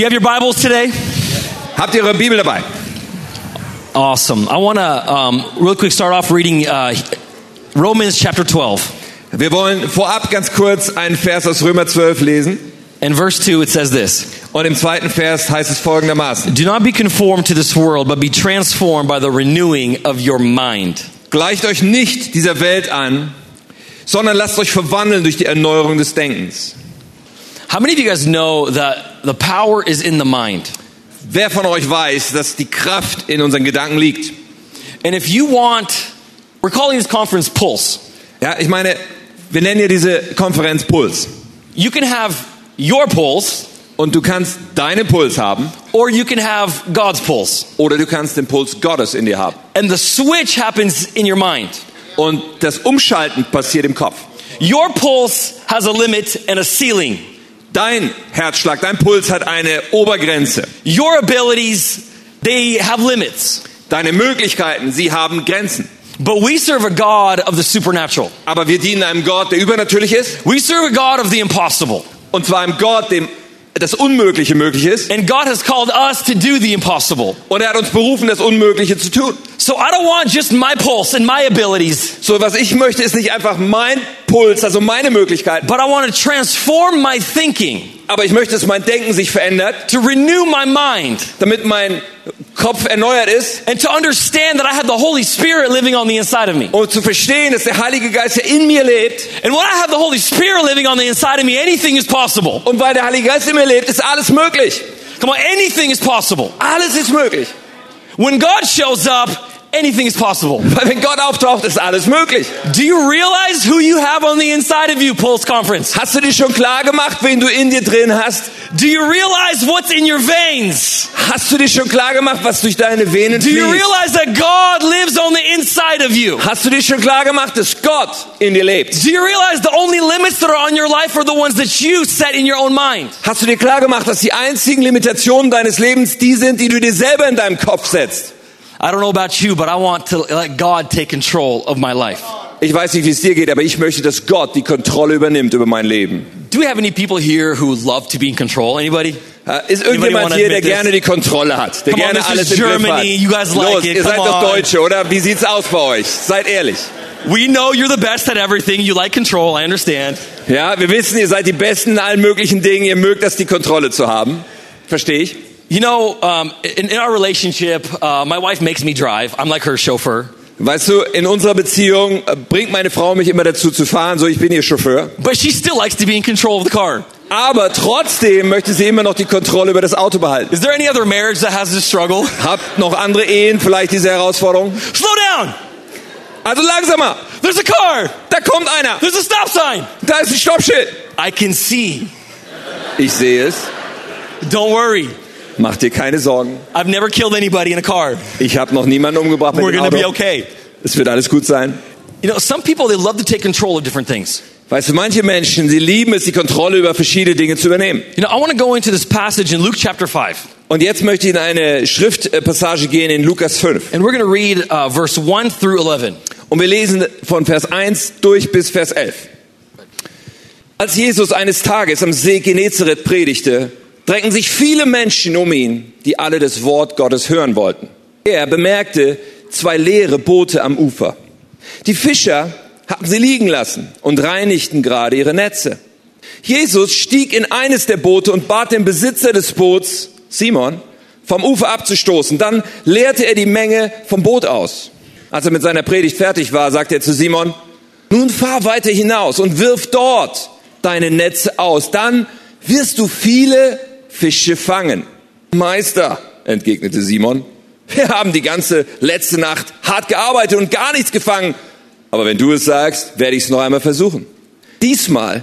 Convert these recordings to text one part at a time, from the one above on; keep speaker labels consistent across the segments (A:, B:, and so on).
A: Do you have your Bibles today?
B: Habt ihr eure Bibel dabei?
A: Awesome. I want to um, real quick start off reading uh, Romans chapter 12.
B: Wir wollen vorab ganz kurz einen Vers aus Römer 12 lesen.
A: In verse 2, it says this
B: Und im zweiten Vers heißt es folgendermaßen.
A: Do not be conformed to this world, but be transformed by the renewing of your mind.
B: Gleicht euch nicht dieser Welt an, sondern lasst euch verwandeln durch die Erneuerung des Denkens.
A: How many of you guys know that the power is in the mind?
B: Wer von euch weiß, dass die Kraft in unseren Gedanken liegt?
A: And if you want, we're calling this conference Pulse.
B: Ja, ich meine, wir nennen ja diese Konferenz Puls.
A: You can have your pulse,
B: Und du kannst deinen Puls haben
A: or you can have God's pulse.
B: oder du kannst den Puls Gottes in dir haben.
A: And the switch happens in your mind.
B: Und das Umschalten passiert im Kopf.
A: Your pulse has a limit and a ceiling.
B: Dein Herzschlag, dein Puls hat eine Obergrenze.
A: Your abilities, they have limits.
B: Deine Möglichkeiten, sie haben Grenzen.
A: But we serve a God of the supernatural.
B: Aber wir dienen einem Gott, der übernatürlich ist.
A: We serve a God of the impossible.
B: Und zwar einem Gott, dem das Unmögliche möglich ist.
A: And God has called us to do the impossible.
B: Und er hat uns berufen, das Unmögliche zu tun.
A: So I don't want just my pulse and my abilities,
B: So, was ich möchte, ist nicht einfach mein Puls, also meine Möglichkeiten.
A: but I want to transform my thinking
B: Aber ich möchte, dass mein Denken sich verändert,
A: to renew my mind
B: damit mein Kopf erneuert ist.
A: and to understand that I have the Holy Spirit living on the inside of me.
B: Und zu verstehen, dass der Heilige Geist ja in mir lebt.
A: And when I have the Holy Spirit living on the inside of me, anything is possible.
B: Und weil der Heilige Geist in mir lebt, ist alles möglich.
A: Come on, anything is possible.
B: Alles ist möglich.
A: When God shows up, anything is possible.
B: Weil wenn Gott auftaucht, ist alles möglich.
A: Do you realize who you have on the inside of you, Pulse Conference?
B: Hast du dir schon klar gemacht, wen du in dir drin hast?
A: Do you realize what's in your veins?
B: Hast du dir schon klar gemacht, was durch deine Venen
A: Do you
B: fließt?
A: realize that God lives on the inside of you?
B: Hast du dir schon klar gemacht, dass Gott in dir lebt?
A: Do you realize the only limits that are on your life are the ones that you set in your own mind?
B: Hast du dir klar gemacht, dass die einzigen Limitationen deines Lebens die sind, die du dir selber in deinem Kopf setzt?
A: I don't know about you, but I want to let God take control of my life.
B: Ich weiß nicht, wie es dir geht, aber ich möchte, dass Gott die Kontrolle übernimmt über mein Leben.
A: Do we have any people here who love to be in control? Anybody?
B: Äh, Ist irgendjemand hier, der
A: this?
B: gerne die Kontrolle hat, der
A: Come on,
B: gerne
A: is
B: alles im Griff hat?
A: You guys like
B: Los,
A: it.
B: ihr
A: Come
B: seid doch
A: on.
B: Deutsche, oder? Wie sieht's aus bei euch? Seid ehrlich.
A: We know you're the best at everything. You like control. I understand.
B: Ja, wir wissen, ihr seid die Besten in allen möglichen Dingen. Ihr mögt das, die Kontrolle zu haben. Verstehe ich.
A: You know, um, in, in our relationship, uh, my wife makes me drive. I'm like her chauffeur.
B: Weißt du, in unserer Beziehung äh, bringt meine Frau mich immer dazu zu fahren, so ich bin ihr Chauffeur.
A: But she still likes to be in control of the car.
B: Aber trotzdem möchte sie immer noch die Kontrolle über das Auto behalten.
A: Is there any other marriage that has this struggle?
B: Habt noch andere Ehen vielleicht diese Herausforderung?
A: Slow down!
B: Also langsamer.
A: There's a car!
B: Da kommt einer.
A: There's a stop sign!
B: Da ist ein Stoppschild.
A: I can see.
B: Ich sehe es.
A: Don't worry.
B: Mach dir keine Sorgen.
A: I've never killed anybody in a car.
B: Ich habe noch niemanden umgebracht mit
A: We're
B: dem
A: gonna be
B: Auto.
A: okay.
B: Es wird alles gut sein.
A: You know, some people, they love to take control of different things.
B: Weißt du, manche Menschen, sie lieben es, die Kontrolle über verschiedene Dinge zu übernehmen.
A: You know, I want to go into this passage in Luke chapter 5.
B: Und jetzt möchte ich in eine Schriftpassage gehen in Lukas 5.
A: And we're going to read uh, verse 1 through 11.
B: Und wir lesen von Vers 1 durch bis Vers 11. Als Jesus eines Tages am See Genezareth predigte, drängten sich viele Menschen um ihn, die alle das Wort Gottes hören wollten. Er bemerkte zwei leere Boote am Ufer. Die Fischer hatten sie liegen lassen und reinigten gerade ihre Netze. Jesus stieg in eines der Boote und bat den Besitzer des Boots, Simon, vom Ufer abzustoßen. Dann leerte er die Menge vom Boot aus. Als er mit seiner Predigt fertig war, sagte er zu Simon, nun fahr weiter hinaus und wirf dort deine Netze aus. Dann wirst du viele Fische fangen. Meister, entgegnete Simon, wir haben die ganze letzte Nacht hart gearbeitet und gar nichts gefangen. Aber wenn du es sagst, werde ich es noch einmal versuchen. Diesmal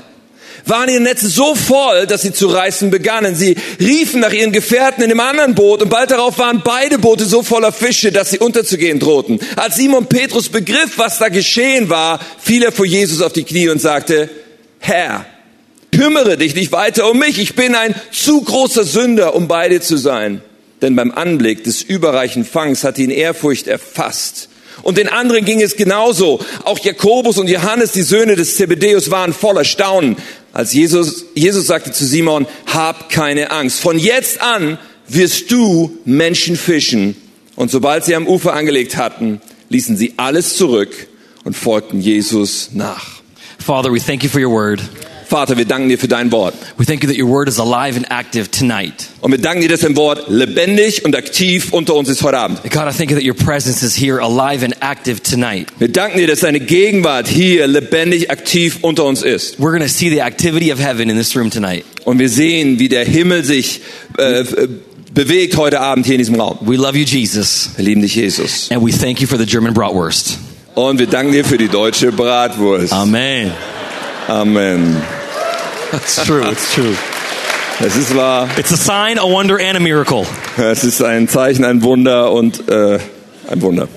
B: waren ihre Netze so voll, dass sie zu reißen begannen. Sie riefen nach ihren Gefährten in dem anderen Boot und bald darauf waren beide Boote so voller Fische, dass sie unterzugehen drohten. Als Simon Petrus begriff, was da geschehen war, fiel er vor Jesus auf die Knie und sagte, Herr, kümmere dich nicht weiter um mich. Ich bin ein zu großer Sünder, um bei dir zu sein. Denn beim Anblick des überreichen Fangs hat ihn Ehrfurcht erfasst. Und den anderen ging es genauso. Auch Jakobus und Johannes, die Söhne des Zebedeus, waren voller Staunen. als Jesus, Jesus sagte zu Simon, hab keine Angst. Von jetzt an wirst du Menschen fischen. Und sobald sie am Ufer angelegt hatten, ließen sie alles zurück und folgten Jesus nach.
A: Father, we thank you for your word.
B: Vater, wir danken dir für dein Wort.
A: We thank you that your word is alive and active tonight.
B: Und wir danken dir, dass dein Wort lebendig und aktiv unter uns ist heute Abend.
A: God, I thank you that your presence is here alive and active tonight.
B: Wir danken dir, dass deine Gegenwart hier lebendig aktiv unter uns ist.
A: We're going to see the activity of heaven in this room tonight.
B: Und wir sehen, wie der Himmel sich äh, bewegt heute Abend hier in diesem Raum.
A: We love you, Jesus,
B: Wir lieben dich, Jesus.
A: and we thank you for the German bratwurst.
B: Und wir danken dir für die deutsche Bratwurst.
A: Amen.
B: Amen.
A: It's true. It's true.
B: Es ist wahr.
A: It's a sign, a wonder, and a miracle.
B: Es ist ein Zeichen, ein Wunder und äh, ein Wunder.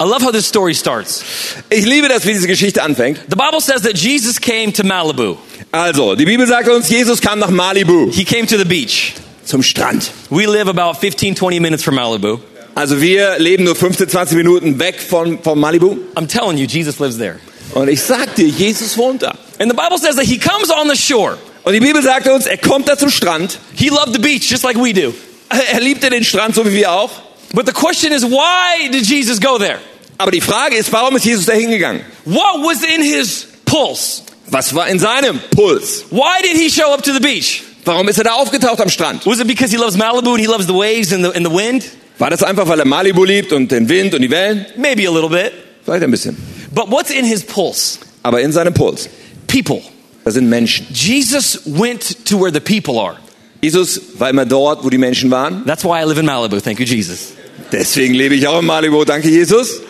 A: I love how this story starts.
B: Ich liebe das, wie diese Geschichte anfängt.
A: The Bible says that Jesus came to Malibu.
B: Also, die Bibel sagt uns, Jesus kam nach Malibu,
A: He came to the beach.
B: zum Strand.
A: We live about 15, 20 minutes from Malibu.
B: Also wir leben nur 15, 20 Minuten weg von, von Malibu.
A: I'm telling you, Jesus lives there.
B: Und ich sag dir, Jesus wohnt da.
A: And the Bible says that he comes on the shore.
B: Und die Bibel sagt uns, er kommt da zum Strand.
A: He loved the beach just like we do.
B: Er liebte den Strand, so wie wir auch.
A: But the question is, why did Jesus go there?
B: Aber die Frage ist, warum ist Jesus da hingegangen?
A: What was in his pulse?
B: Was war in seinem Puls?
A: Why did he show up to the beach?
B: Warum ist er da aufgetaucht am Strand?
A: Was it because he loves Malibu and he loves the waves and the, and the wind?
B: War das einfach, weil er Malibu liebt und den Wind und die Wellen?
A: Maybe a little bit.
B: Vielleicht ein bisschen.
A: But what's in his pulse?
B: Aber in seinem Puls,
A: People.
B: sind Menschen.
A: Jesus went to where the people are.
B: Jesus war immer dort, wo die Menschen waren.
A: That's why I live in Malibu. Thank you, Jesus.
B: Deswegen lebe ich auch in Malibu. Danke, Jesus.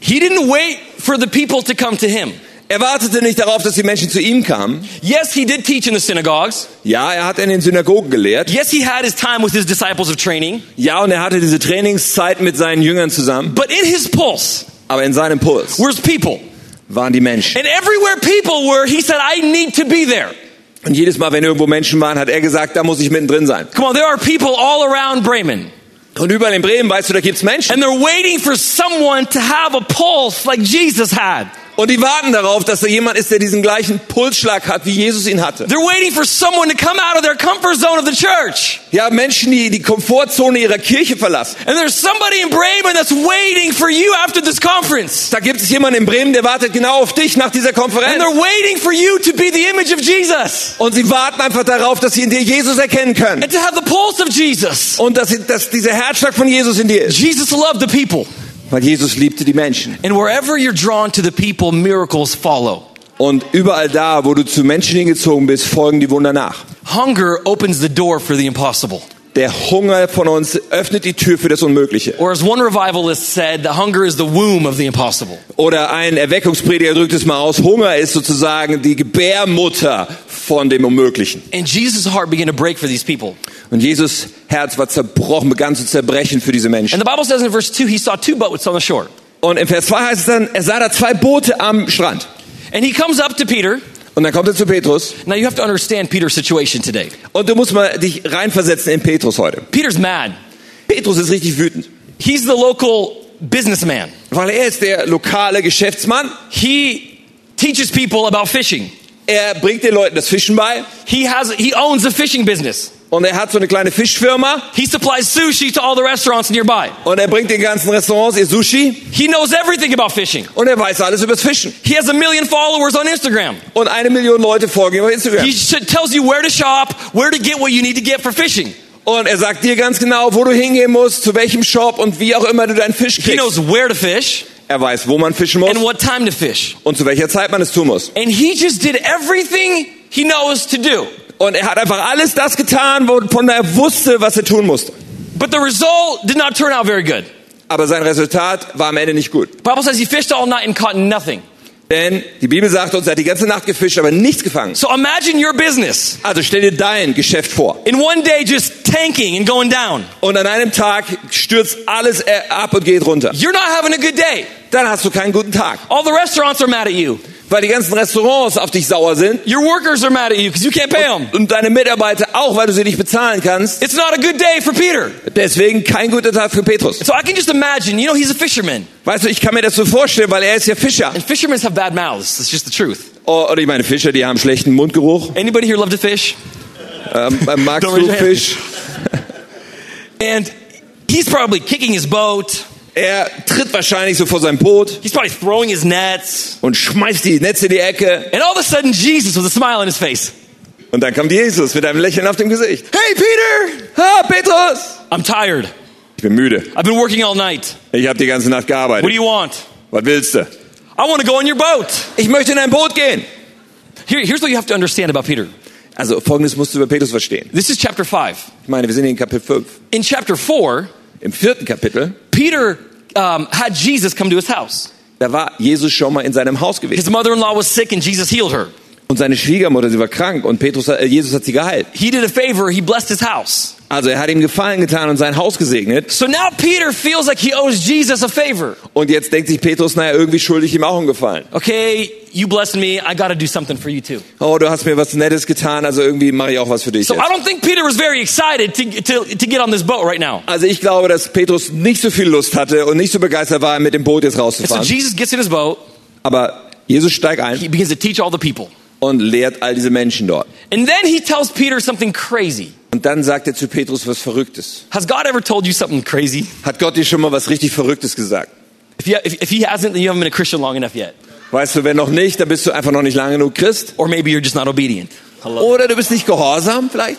A: He didn't wait for the people to come to him.
B: Er wartete nicht darauf, dass die Menschen zu ihm kamen.
A: Yes, he did teach in the synagogues.
B: Ja, er hat in den Synagogen gelehrt.
A: Yes, he had his time with his disciples of training.
B: Ja, und er hatte diese Trainingszeit mit seinen Jüngern zusammen.
A: But in his pulse
B: Aber in seinem Puls
A: where's people.
B: Waren die Menschen.
A: And everywhere people were, he said, I need to be there.
B: Und jedes Mal, wenn irgendwo Menschen waren, hat er gesagt, da muss ich mittendrin sein.
A: Come on, there are people all around Bremen.
B: Und überall in Bremen, weißt du, da gibt's Menschen.
A: And they're waiting for someone to have a pulse like Jesus had.
B: Und die warten darauf, dass da jemand ist, der diesen gleichen Pulsschlag hat, wie Jesus ihn hatte.
A: They're waiting for someone to come out of their comfort zone of the church.
B: Ja, Menschen, die die Komfortzone ihrer Kirche verlassen.
A: And there's somebody in Bremen that's waiting for you after this conference.
B: Da gibt es jemanden in Bremen, der wartet genau auf dich nach dieser
A: And
B: Konferenz.
A: they're waiting for you to be the image of Jesus.
B: Und sie warten einfach darauf, dass sie in dir Jesus erkennen können.
A: And to have the pulse of Jesus.
B: Und dass, sie, dass dieser Herzschlag von Jesus in dir ist.
A: Jesus loved the people.
B: Weil Jesus liebte die Menschen.
A: And wherever you're drawn to the people, miracles follow.
B: Und überall da, wo du zu Menschen hingezogen bist, folgen die Wunder nach.
A: Hunger opens the door for the impossible.
B: Der Hunger von uns öffnet die Tür für das Unmögliche.
A: Or as one revivalist said, the hunger is the womb of the impossible.
B: Oder ein Erweckungsprediger drückt es mal aus. Hunger ist sozusagen die Gebärmutter von dem Unmöglichen.
A: And Jesus' heart began to break for these people.
B: Und Jesus Herz war zerbrochen, begann zu zerbrechen für diese Menschen.
A: And the Bible says in verse 2, he saw two boats on the shore.
B: Und im Vers 2 heißt es dann, er sah da zwei Boote am Strand.
A: And he comes up to Peter.
B: Und dann kommt er zu Petrus.
A: Now you have to understand Peter's situation today.
B: Und du musst mal dich reinversetzen in Petrus heute.
A: Peter's mad.
B: Petrus ist richtig wütend.
A: He's the local businessman.
B: Weil er ist der lokale Geschäftsmann.
A: He teaches people about fishing.
B: Er bringt den Leuten das Fischen bei.
A: He has he owns a fishing business.
B: Und er hat so eine kleine Fischfirma.
A: He supplies sushi to all the restaurants nearby.
B: Und er bringt den ganzen Restaurants ihr Sushi.
A: He knows everything about fishing.
B: Und er weiß alles übers Fischen.
A: He has a million followers on Instagram.
B: Und eine Million Leute folgen ihm auf Instagram.
A: He tells you where to shop, where to get what you need to get for fishing.
B: Und er sagt dir ganz genau, wo du hingehen musst, zu welchem Shop und wie auch immer du deinen Fisch
A: He
B: kriegst.
A: knows where to fish
B: Er weiß, wo man fischen muss
A: and what time to fish.
B: und zu welcher Zeit man es tun muss.
A: And he just did everything he knows to do.
B: Und er hat einfach alles das getan, wovon er wusste, was er tun musste.
A: But the result did not turn out very good.
B: Aber sein Resultat war am Ende nicht gut.
A: The Bible says he fished all night and caught nothing.
B: Denn die Bibel sagt uns, er hat die ganze Nacht gefischt, aber nichts gefangen.
A: So imagine your business
B: Also stell dir dein Geschäft vor.
A: in one day just tanking and going down.
B: Und an einem Tag stürzt alles ab und geht runter.
A: You're not having a good day.
B: Dann hast du keinen guten Tag.
A: All the restaurants are mad at you.
B: Weil die ganzen Restaurants auf dich sauer sind.
A: Your workers are mad at you because you can't pay them.
B: Und deine Mitarbeiter auch, weil du sie nicht bezahlen kannst.
A: It's not a good day for Peter.
B: Deswegen kein guter Tag für Petrus.
A: So I can just imagine, you know, he's a fisherman.
B: Weißt du, ich kann mir das so vorstellen, weil er ist ja Fischer.
A: And fishermen have bad mouths. That's just the truth.
B: Oh, Oder ich meine Fischer, die haben schlechten Mundgeruch.
A: Anybody here love to fish?
B: Ähm, äh, magst du. Fisch?
A: And he's probably kicking his boat.
B: Er tritt wahrscheinlich so vor sein Boot
A: He's probably throwing his nets.
B: und schmeißt die Netze in die Ecke.
A: And all of a sudden, Jesus with a smile on his face.
B: Und dann kommt Jesus mit einem Lächeln auf dem Gesicht. Hey Peter! Ha, Petrus!
A: I'm tired.
B: Ich bin müde.
A: I've been working all night.
B: Ich habe die ganze Nacht
A: What do
B: gearbeitet.
A: you want?
B: Was willst du?
A: I want to go in your boat.
B: Ich möchte in ein Boot gehen.
A: Here, here's what you have to understand about Peter.
B: Also folgendes musst du über Petrus verstehen.
A: This is chapter 5.
B: Ich meine, wir sind in Kapitel 5.
A: In chapter 4,
B: Im vierten Kapitel,
A: Peter um, had Jesus come to his house.
B: da war Jesus schon mal in seinem Haus gewesen.
A: His mother in law was sick and Jesus healed her.
B: Und seine Schwiegermutter, sie war krank und Petrus, äh, Jesus hat sie geheilt.
A: He did a favor, he blessed his house.
B: Also er hat ihm Gefallen getan und sein Haus gesegnet.
A: So now Peter feels like he owes Jesus a favor.
B: Und jetzt denkt sich Petrus, naja, irgendwie schuldig ihm auch einen Gefallen.
A: Okay, you blessed me, I got to do something for you too.
B: Oh, du hast mir was Nettes getan, also irgendwie mache ich auch was für dich.
A: So
B: Jetzt.
A: I don't think Peter was very excited to, to, to get on this boat right now.
B: Also ich glaube, dass Petrus nicht so viel Lust hatte und nicht so begeistert war, mit dem Boot jetzt
A: And so
B: rauszufahren.
A: Jesus gets in his boat,
B: Aber Jesus steigt ein
A: he begins to teach all the people.
B: Und lehrt all diese Menschen dort.
A: And then he tells Peter something crazy.
B: Und dann sagt er zu Petrus was Verrücktes.
A: Has God ever told you something crazy?
B: Hat Gott dir schon mal was richtig Verrücktes gesagt?
A: If, you, if, if he hasn't, then you haven't been a Christian long enough yet.
B: Weißt du, wenn noch nicht, dann bist du einfach noch nicht lange genug Christ.
A: Or maybe you're just not obedient. Hello.
B: Oder du bist nicht gehorsam vielleicht.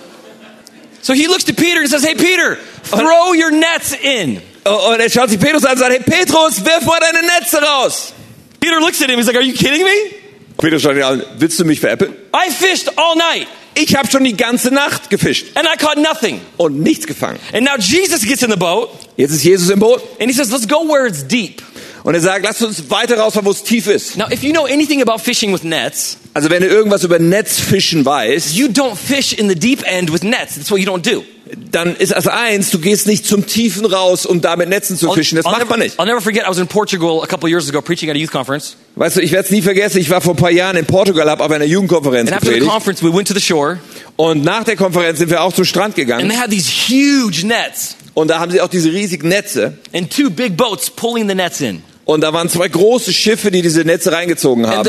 A: So he looks to Peter and says, Hey, Peter, throw your nets in.
B: Und er schaut sich Petrus an und sagt, hey Petrus, wirf mal deine Netze raus.
A: Peter looks at him. He's like, Are you kidding me?
B: Petrus schaut ihn an, willst du mich veräppeln?
A: I fished all night
B: Ich habe schon die ganze Nacht gefischt
A: and I caught nothing.
B: und nichts gefangen.
A: And now Jesus gets in the boat
B: Jetzt ist Jesus im Boot
A: and he says, Let's go where it's deep.
B: und er sagt, lass uns weiter rausfahren, wo es tief ist.
A: Now, if you know anything about fishing with nets,
B: Also wenn du irgendwas über Netzfischen weißt,
A: you don't fish in the deep end with nets. That's what you don't do.
B: Dann ist das eins, du gehst nicht zum Tiefen raus, um da mit Netzen zu fischen. Das
A: I'll
B: macht
A: never,
B: man nicht.
A: I'll never forget, I was in Portugal a couple years ago preaching at a youth conference.
B: Weißt du, ich werde es nie vergessen, ich war vor ein paar Jahren in Portugal, habe auf einer Jugendkonferenz
A: And after the
B: gepredigt.
A: conference, we went to the shore
B: Und nach der Konferenz sind wir auch zum Strand
A: and
B: gegangen.
A: they had these huge nets
B: Und da haben sie auch diese riesigen Netze.
A: and two big boats pulling the nets in.
B: Und da waren zwei große Schiffe, die diese Netze reingezogen
A: And
B: haben.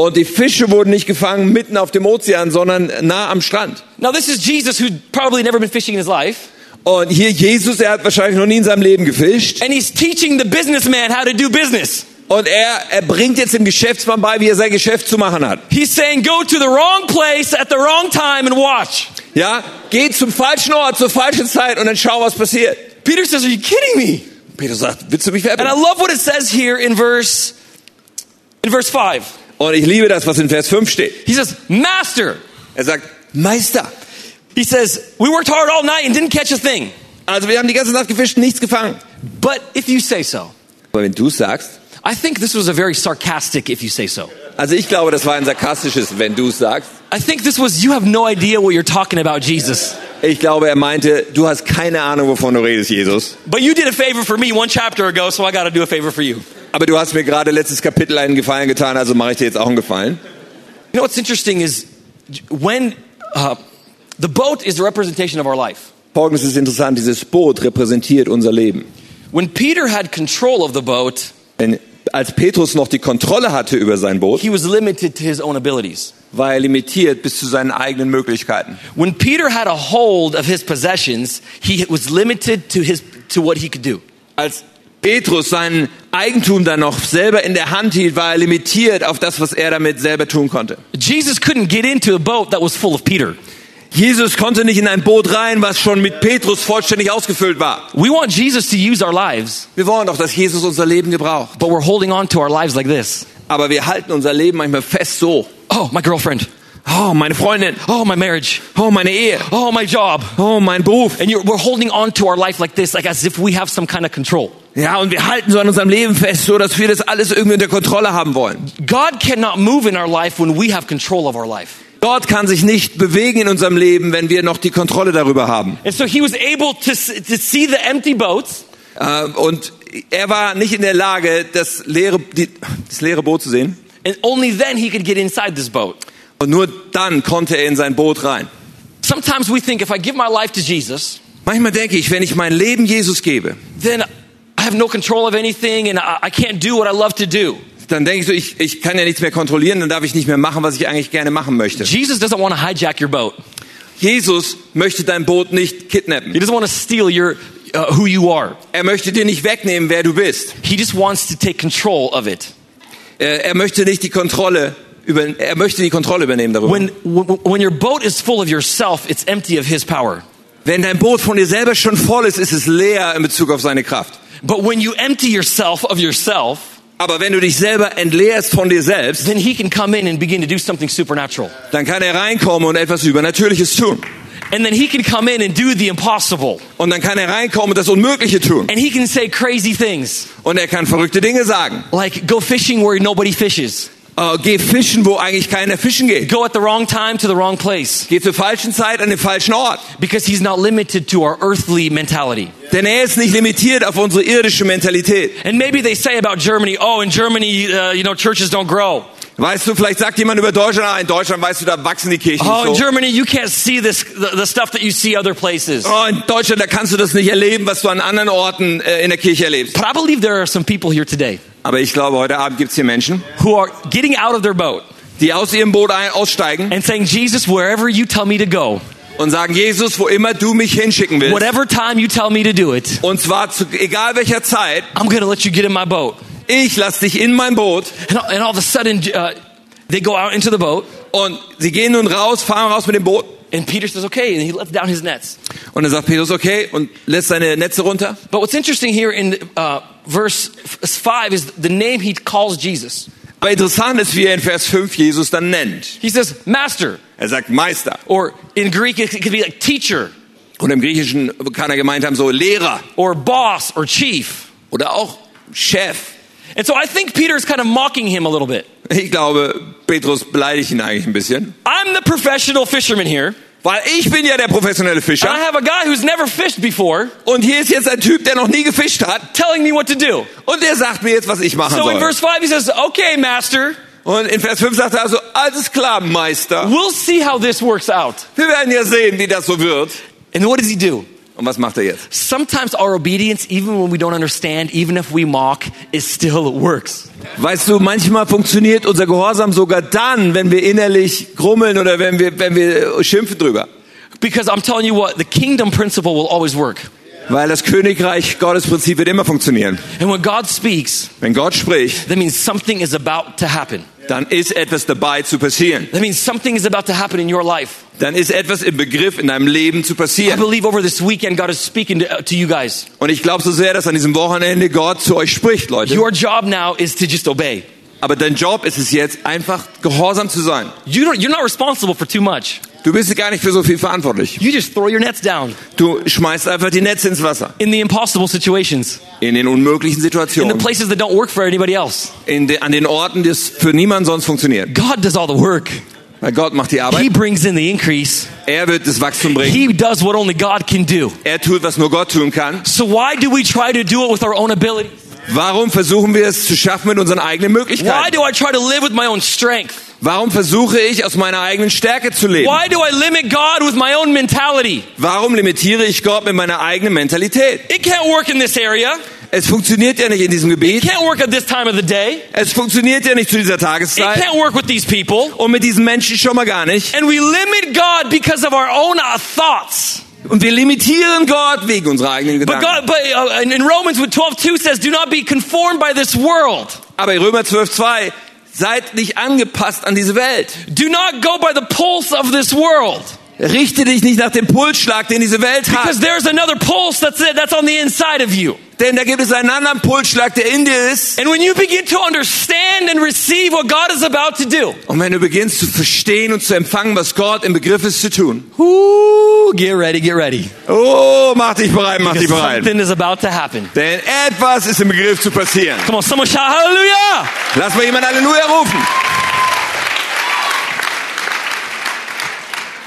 B: Und die Fische wurden nicht gefangen mitten auf dem Ozean, sondern nah am Strand.
A: Now, this is Jesus who'd probably never been fishing in his life,
B: Und hier Jesus, er hat wahrscheinlich noch nie in seinem Leben gefischt.
A: and he's teaching the businessman how to do business.
B: Und er, er bringt jetzt dem Geschäftsmann bei, wie er sein Geschäft zu machen hat.
A: He's saying, Go to the wrong place at the wrong time and watch.
B: Ja, geh zum falschen Ort, zur falschen Zeit und dann schau, was passiert.
A: Peter says, Are you kidding me?
B: Peter sagt, willst du mich
A: And I
B: veräppeln?
A: love what it says here in verse in verse 5.
B: Und ich liebe das, was in Vers 5 steht.
A: He says, Master.
B: Er sagt, Meister.
A: He says, We worked hard all night and didn't catch a thing.
B: Also wir haben die ganze Nacht gefischt, nichts gefangen.
A: But if you say so,
B: Aber wenn du sagst,
A: I think this was a very sarcastic if you say so.
B: also ich glaube, das war ein sarkastisches, wenn du sagst.
A: I think this was you have no idea what you're talking about, Jesus.
B: Ich glaube, er meinte, du hast keine Ahnung, wovon du redest, Jesus.
A: But you did a favor for me one chapter ago, so I got to do a favor for you.
B: Aber du hast mir gerade letztes Kapitel einen Gefallen getan, also mache ich dir jetzt auch einen Gefallen.
A: You know what's interesting is when uh, the boat is the representation of our life.
B: Folgendes ist interessant, dieses Boot repräsentiert unser Leben.
A: When Peter had control of the boat,
B: Denn als Petrus noch die Kontrolle hatte über sein Boot,
A: he was limited to his own abilities.
B: war er limitiert bis zu seinen eigenen Möglichkeiten.
A: When Peter had a hold of his possessions, he was limited to his to what he could do.
B: Als Petrus sein Eigentum dann noch selber in der Hand hielt, war er limitiert auf das, was er damit selber tun konnte.
A: Jesus couldn't get into a boat that was full of Peter.
B: Jesus konnte nicht in ein Boot rein, was schon mit Petrus vollständig ausgefüllt war.
A: We want Jesus to use our lives,
B: Wir wollen doch, dass Jesus unser Leben gebraucht.
A: but we're holding on to our lives like this.
B: Aber wir halten unser Leben manchmal fest so.
A: Oh, my girlfriend.
B: Oh, meine Freundin.
A: Oh, my marriage.
B: Oh, meine Ehe.
A: Oh, my job.
B: Oh, mein Beruf.
A: And you're, we're holding on to our life like this, like as if we have some kind of control.
B: Ja, und wir halten so an unserem Leben fest, so dass wir das alles irgendwie unter Kontrolle haben wollen.
A: God cannot move in our life when we have control of our life.
B: Gott kann sich nicht bewegen in unserem Leben, wenn wir noch die Kontrolle darüber haben.
A: And so he was able to, to see the empty boats
B: Äh, Und er war nicht in der Lage, das leere, die, das leere Boot zu sehen.
A: and only then he could get inside this boat.
B: Und nur dann konnte er in sein Boot rein.
A: Sometimes we think if I give my life to Jesus,
B: Manchmal denke ich, wenn ich mein Leben Jesus gebe,
A: then I have no control of anything and I, can't do what I love to do.
B: Dann denke ich so, ich, ich kann ja nichts mehr kontrollieren, dann darf ich nicht mehr machen, was ich eigentlich gerne machen möchte.
A: Jesus doesn't want to hijack your boat.
B: Jesus möchte dein Boot nicht kidnappen.
A: He doesn't want to steal your uh, who you are.
B: Er möchte dir nicht wegnehmen, wer du bist.
A: He just wants to take control of it.
B: Er, er möchte nicht die Kontrolle über, er möchte die Kontrolle übernehmen darüber.
A: When when your boat is full of yourself, it's empty of his power.
B: Wenn dein Boot von dir selber schon voll ist, ist es leer in Bezug auf seine Kraft.
A: But when you empty yourself of yourself,
B: Aber wenn du dich selber entleerst von dir selbst,
A: then he can come in and begin to do something supernatural.
B: dann kann er reinkommen und etwas Übernatürliches tun.
A: And then he can come in and do the impossible.
B: Und dann kann er reinkommen und das Unmögliche tun.
A: And he can say crazy things
B: Und er kann verrückte Dinge sagen.
A: like go fishing where nobody fishes.
B: Äh, geh fischen, wo eigentlich keiner fischen geht.
A: Go at the wrong time to the wrong place.
B: Geh zur falschen Zeit an den falschen Ort.
A: Because he's not limited to our earthly mentality.
B: Denn er ist nicht limitiert auf unsere irdische Mentalität.
A: And maybe they say about Germany, oh, in Germany, uh, you know, churches don't grow.
B: Weißt du, vielleicht sagt jemand über Deutschland, ah, in Deutschland, weißt du, da wachsen die Kirchen
A: Oh, in
B: so.
A: Germany, you can't see this, the, the stuff that you see other places.
B: Oh, in Deutschland, da kannst du das nicht erleben, was du an anderen Orten äh, in der Kirche erlebst.
A: But I believe there are some people here today
B: Aber ich glaube, heute Abend gibt's hier Menschen,
A: who are getting out of their boat
B: die aus ihrem Boot ein aussteigen
A: and saying, Jesus, wherever you tell me to go,
B: und sagen, Jesus, wo immer du mich hinschicken willst,
A: whatever time you tell me to do it,
B: und zwar zu egal welcher Zeit,
A: I'm to let you get in my boat.
B: ich lass dich in mein Boot
A: And, and all of a sudden, uh, they go out into the boat,
B: und sie gehen nun raus, fahren raus mit dem Boot
A: and Peter says, okay, and he lets down his nets.
B: und dann sagt Petrus, okay, und lässt seine Netze runter.
A: But what's interesting here in uh, verse 5 is the name he calls Jesus.
B: Aber interessant ist, wie er in Vers 5 Jesus dann nennt.
A: He says, Master,
B: Er sagt Meister.
A: or in Greek, it could be like teacher,
B: Und im Griechischen kann er gemeint haben, so Lehrer
A: or boss, or chief.
B: oder auch Chef.
A: And so I think Peter's kind of mocking him a little bit.
B: Ich glaube, Petrus beleidigt ihn eigentlich ein bisschen.
A: I'm the professional fisherman here,
B: Weil ich bin ja der professionelle
A: and
B: Fischer.
A: I have a guy who's never fished before
B: Und hier ist jetzt ein Typ, der noch nie gefischt hat.
A: telling me what to do.
B: Und der sagt mir jetzt, was ich machen
A: So in
B: soll.
A: verse 5, he says, Okay, master,
B: Und in Vers 5 sagt er also, alles klar, Meister.
A: we'll see how this works out.
B: Wir werden ja sehen, wie das so wird.
A: And what does he do?
B: Und was macht er jetzt?
A: Sometimes our obedience, even when we don't understand, even if we mock, it still works.
B: Weißt du, manchmal funktioniert unser Gehorsam sogar dann, wenn wir innerlich grummeln oder wenn wir, wenn wir schimpfen drüber.
A: Because I'm telling you what, the kingdom principle will always work.
B: Weil das Königreich Gottes Prinzip wird immer funktionieren.
A: And when God speaks,
B: Wenn Gott spricht,
A: that means something is about to happen.
B: Dann ist etwas dabei zu passieren.
A: That means something is about to happen in your life.
B: Dann ist etwas im Begriff in deinem Leben zu
A: I
B: passieren.
A: believe over this weekend, God is speaking to, uh, to you guys.
B: Und ich glaube so sehr, dass an diesem Wochenende Gott zu euch spricht, Leute.
A: Your job now is to just obey.
B: Aber dein Job ist es jetzt, einfach gehorsam zu sein.
A: You don't, you're not responsible for too much.
B: Du bist gar nicht für so viel verantwortlich.
A: You just throw your nets down
B: Du schmeißt einfach die Netze ins Wasser.
A: in the impossible situations,
B: In den unmöglichen
A: in the
B: Situationen.
A: places that don't work for anybody else.
B: In de, an den Orten, die es für niemand sonst funktioniert.
A: God does all the work.
B: Weil Gott macht die
A: He
B: Arbeit.
A: brings in the increase.
B: Er wird das Wachstum bringen.
A: He does what only God can do.
B: Er tut, was nur Gott tun kann.
A: So why do we try to do it with our own abilities?
B: Warum versuchen wir es zu schaffen mit unseren eigenen
A: Why
B: Möglichkeiten?
A: do I try to live with my own strength?
B: Warum versuche ich aus meiner eigenen Stärke zu leben?
A: Why do I limit God with my own mentality?
B: Warum limitiere ich Gott mit meiner eigenen Mentalität?
A: It can't work in this area.
B: Es funktioniert ja nicht in diesem
A: It
B: Gebiet.
A: can't work at this time of the day.
B: Es funktioniert ja nicht zu dieser
A: It
B: Tageszeit.
A: can't work with these people.
B: Und mit diesen Menschen schon mal gar nicht.
A: And we limit God because of our own uh, thoughts.
B: Und wir limitieren Gott wegen unserer eigenen
A: But
B: Gedanken.
A: God, but uh, in Romans 12:2 says, "Do not be conformed by this world.
B: Aber in Römer 12, 2, seid nicht angepasst an diese Welt.
A: Do not go by the pulse of this world,
B: Richte dich nicht nach dem Pulsschlag, den diese Welt hat.
A: because there's another pulse that's that's on the inside of you."
B: Denn da gibt es einen anderen Pulsschlag, der in dir ist.
A: And when you begin to understand and receive what God is about to do,
B: Und wenn du beginnst zu verstehen und zu empfangen, was Gott im Begriff ist zu tun.
A: Ooh, get ready, get ready.
B: Oh, mach dich bereit, mach dich
A: Because
B: bereit.
A: something is about to happen.
B: Denn etwas ist im Begriff zu passieren.
A: Come on, someone shout hallelujah!
B: Lass mal jemand Halleluja rufen.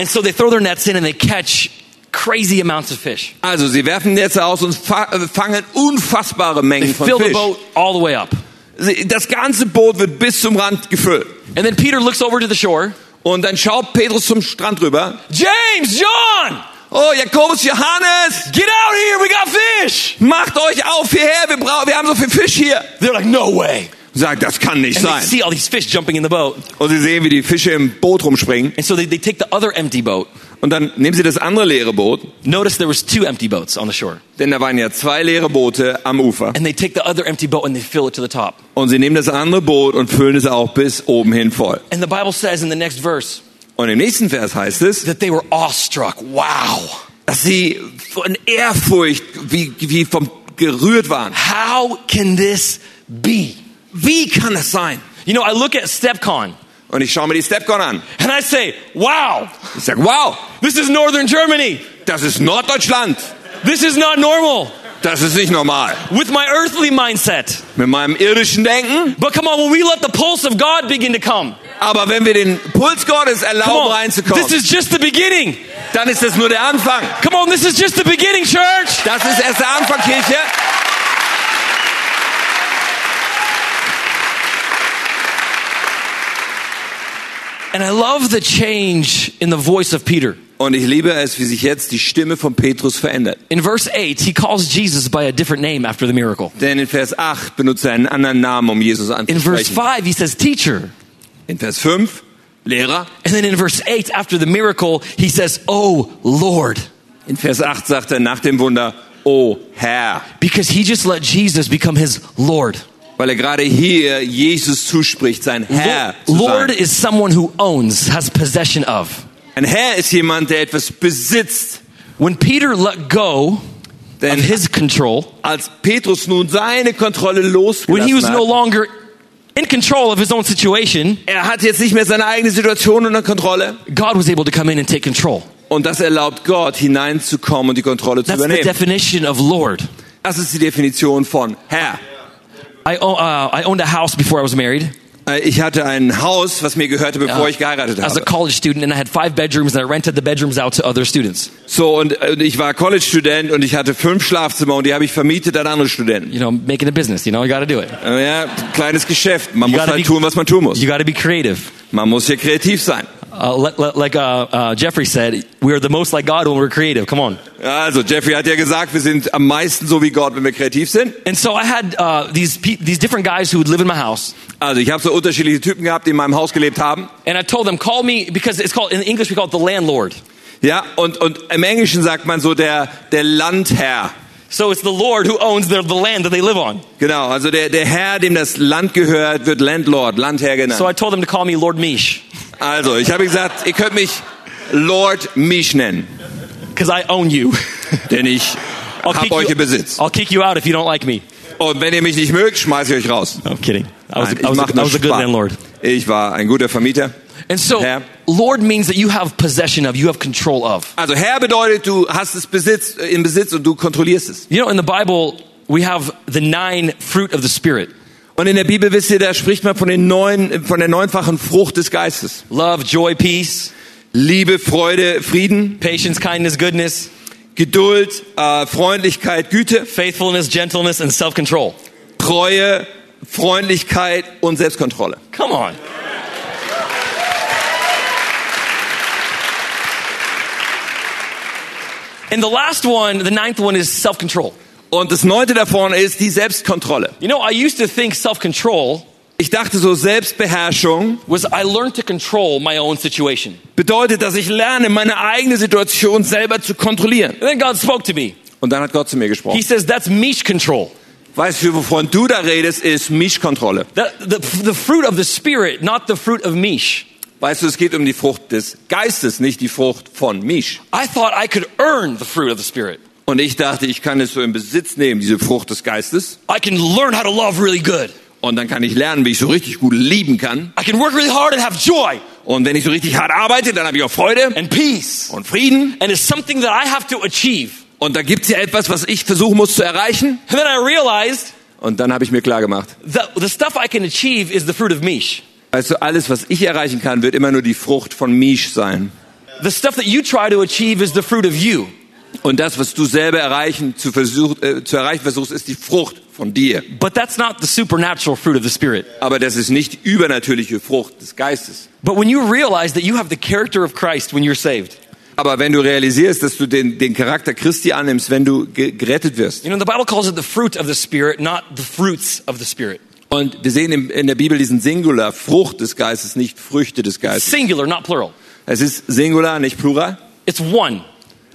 A: And so they throw their nets in and they catch crazy amounts of fish.
B: Also, sie werfen Netze aus und fa fangen unfassbare
A: They
B: Mengen von
A: fill the
B: Fisch.
A: boat all the way up.
B: Das ganze Boot wird bis zum Rand gefüllt.
A: And then Peter looks over to the shore.
B: Und dann schaut Petrus zum Strand rüber
A: James, John,
B: Oh, Jakobus, Johannes,
A: get out here, we got fish.
B: macht euch auf hierher, wir, brauchen, wir haben so viel Fisch hier.
A: They're like, no way.
B: Sagt, das kann nicht
A: And they
B: sein.
A: see all these fish jumping in the boat.
B: Und sie sehen, wie die Fische im Boot rumspringen.
A: And so they, they take the other empty boat.
B: Und dann nehmen sie das andere leere Boot,
A: Notice there was two empty boats on the shore.
B: denn da waren ja zwei leere Boote am Ufer.
A: And they take the other empty boat and they fill it to the top.
B: Und sie nehmen das andere Boot und füllen es auch bis oben hin voll.
A: And the Bible says in the next verse
B: Und im nächsten Vers heißt es,
A: that they were awestruck. Wow.
B: dass sie von Ehrfurcht wie, wie vom gerührt waren.
A: How can this be?
B: Wie kann das sein?
A: You know, I look at StepCon
B: Und ich schaue mir die Stepcon an.
A: and I say, wow,
B: Ich sag, wow,
A: this is Northern Germany.
B: das ist Norddeutschland.
A: This is not normal
B: Das ist nicht normal.
A: with my earthly mindset.
B: Mit meinem irdischen Denken.
A: But come on, when we let the pulse of God begin to come,
B: Aber wenn wir den Puls Gottes erlauben
A: on,
B: reinzukommen,
A: this is just the beginning.
B: dann ist das nur der Anfang.
A: Come on, this is just the beginning, church.
B: Das ist erst der Anfang, Kirche.
A: And I love the change in the voice of Peter.
B: Und ich liebe es, wie sich jetzt die Stimme von Petrus verändert.
A: In verse 8, he calls Jesus by a different name after the miracle.
B: Denn in Vers 8 benutzt er einen anderen Namen, um Jesus anzusprechen.
A: In verse 5, he says, Teacher.
B: In Vers 5, Lehrer.
A: And then in verse 8, after the miracle, he says, Oh Lord.
B: In Vers 8 sagt er nach dem Wunder, O Herr.
A: Because he just let Jesus become his Lord.
B: Weil er gerade hier Jesus zuspricht, sein Herr zu
A: Lord is someone who owns, has possession of.
B: Ein Herr ist jemand, der etwas besitzt.
A: When Peter let go
B: Denn
A: of his control,
B: als Petrus nun seine Kontrolle
A: when he was
B: losgelassen
A: no
B: hat,
A: longer in control of his own situation,
B: er hat jetzt nicht mehr seine eigene Situation unter Kontrolle.
A: God was able to come in and take control.
B: Und das erlaubt Gott, hineinzukommen und die Kontrolle zu
A: That's the
B: übernehmen.
A: definition of Lord.
B: Das ist die Definition von Herr.
A: I, own- uh, I owned a house before I was married
B: Äh, Ich hatte ein Haus, was mir gehörte, bevor ich geheiratet
A: as a
B: habe.
A: college student, and I had five bedrooms, and I rented the bedrooms out to other students.
B: So, und äh, ich war College-Student und ich hatte fünf Schlafzimmer und die habe ich vermietet an andere Studenten.
A: You know, making a business. You know, you got to do it.
B: Äh, Ja, kleines Geschäft. Man
A: You
B: muss halt
A: be-
B: tun, was man tun muss.
A: You got to be creative.
B: Man muss hier kreativ sein.
A: Uh, let, let- like uh, uh, Jeffrey said, we are the most like God when we're creative. Come on.
B: Also, Jeffrey hat ja gesagt, wir sind am meisten so wie Gott, wenn wir kreativ sind.
A: And so I had uh, these pe- these different guys who would live in my house,
B: Also, ich habe so unterschiedliche Typen gehabt, die in meinem Haus gelebt haben.
A: and I told them, call me because it's called in English we call it the landlord.
B: Ja, und, und im Englischen sagt man so der, der Landherr.
A: So it's the Lord who owns the, the land that they live on.
B: Genau, also der, der Herr, dem das Land gehört, wird Landlord, Landherr genannt.
A: So I told them to call me Lord Mish
B: Also, ich habe gesagt, ihr könnt mich Lord Mish nennen,
A: because I own you.
B: denn ich
A: I'll
B: hab
A: kick,
B: euch
A: you,
B: im Besitz.
A: I'll kick you out if you don't like me.
B: Und wenn ihr mich nicht mögt, schmeiße ich euch raus.
A: No, I'm kidding. I was,
B: Nein,
A: I was,
B: mach
A: a, I was a good landlord.
B: Ich war ein guter Vermieter.
A: And so,
B: Herr.
A: Lord means that you have possession of, you have control of.
B: Also Herr bedeutet, du hast es Besitz, äh, im Besitz und du kontrollierst es.
A: You know, in the Bible, we have the nine fruit of the Spirit
B: Und in der Bibel wisst ihr, da spricht man von den neun, von der neunfachen Frucht des Geistes.
A: love, joy, peace,
B: Liebe, Freude, Frieden,
A: patience, kindness, goodness,
B: Geduld, äh, Freundlichkeit, Güte,
A: faithfulness, gentleness, and self control.
B: Treue, Freundlichkeit und Selbstkontrolle.
A: Come on. And the last one, the ninth one, is self control.
B: Und das neunte davon ist die Selbstkontrolle.
A: You know, I used to think self control
B: Ich dachte so, Selbstbeherrschung
A: was I learned to control my own situation.
B: bedeutet, dass ich lerne, meine eigene Situation selber zu kontrollieren.
A: And then God spoke to me.
B: Und dann hat Gott zu mir
A: He
B: gesprochen.
A: says, That's Mish control.
B: Weißt du, wovon du da redest, ist Mischkontrolle.
A: The, the, the fruit of the Spirit, not the fruit of Mish.
B: Weißt du, es geht um die Frucht des Geistes, nicht die Frucht von Misch.
A: I thought I could earn the fruit of the Spirit.
B: Und ich dachte, ich kann es so in Besitz nehmen, diese Frucht des Geistes.
A: I can learn how to love really good.
B: Und dann kann ich lernen, wie ich so richtig gut lieben kann.
A: I can work really hard and have joy
B: Und wenn ich so richtig hart arbeite, dann habe ich auch Freude
A: and peace.
B: und Frieden.
A: And it's something that I have to achieve.
B: Und da gibt's ja etwas, was ich versuchen muss zu erreichen.
A: And then I realized
B: Und dann habe ich mir klar gemacht,
A: the stuff I can achieve is the fruit of Mish.
B: weißt du, alles, was ich erreichen kann, wird immer nur die Frucht von Misch sein.
A: The stuff that you try to achieve is the fruit of you.
B: Und das, was du selber erreichen, zu, versuch, äh, zu erreichen versuchst, ist die Frucht von dir.
A: But that's not the supernatural fruit of the Spirit.
B: Aber das ist nicht die übernatürliche Frucht des Geistes.
A: But when you realize that you have the character of Christ when you're saved,
B: Aber wenn du realisierst, dass du den, den Charakter Christi annimmst, wenn du ge gerettet wirst.
A: You know, the Bible calls it the fruit of the Spirit, not the fruits of the Spirit.
B: Und wir sehen in der Bibel diesen Singular, Frucht des Geistes, nicht Früchte des Geistes.
A: Singular, not plural.
B: Es ist Singular, nicht Plural.
A: It's one.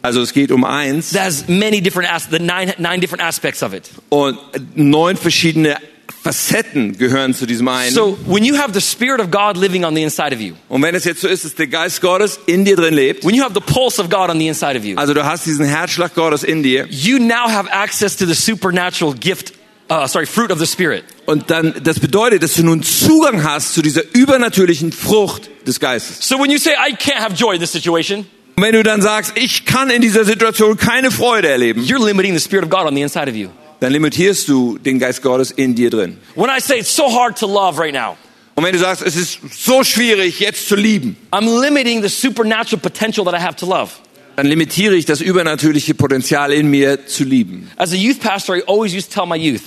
B: Also es geht um eins
A: has many different the nine nine different aspects of it.
B: und neun verschiedene Facetten gehören zu diesem einen.
A: So when you have the Spirit of God living on the inside of you,
B: und wenn es jetzt so ist, dass der Geist Gottes in dir drin lebt,
A: when you have the pulse of God on the inside of you,
B: also du hast diesen Herzschlag Gottes in dir
A: you now have access to the supernatural gift, uh, sorry, fruit of the Spirit.
B: und dann, das bedeutet, dass du nun Zugang hast zu dieser übernatürlichen Frucht des Geistes.
A: So when you say, I can't have joy in this situation,
B: wenn du dann sagst, ich kann in dieser Situation keine Freude erleben,
A: you're limiting the Spirit of God on the inside of you.
B: dann limitierst du den Geist Gottes in dir drin.
A: When I say it's so hard to love right now,
B: Und wenn du sagst, es ist so schwierig, jetzt zu lieben,
A: I'm limiting the supernatural potential that I have to love.
B: dann limitiere ich das übernatürliche Potenzial in mir zu lieben.
A: As a youth pastor, I always used to tell my youth,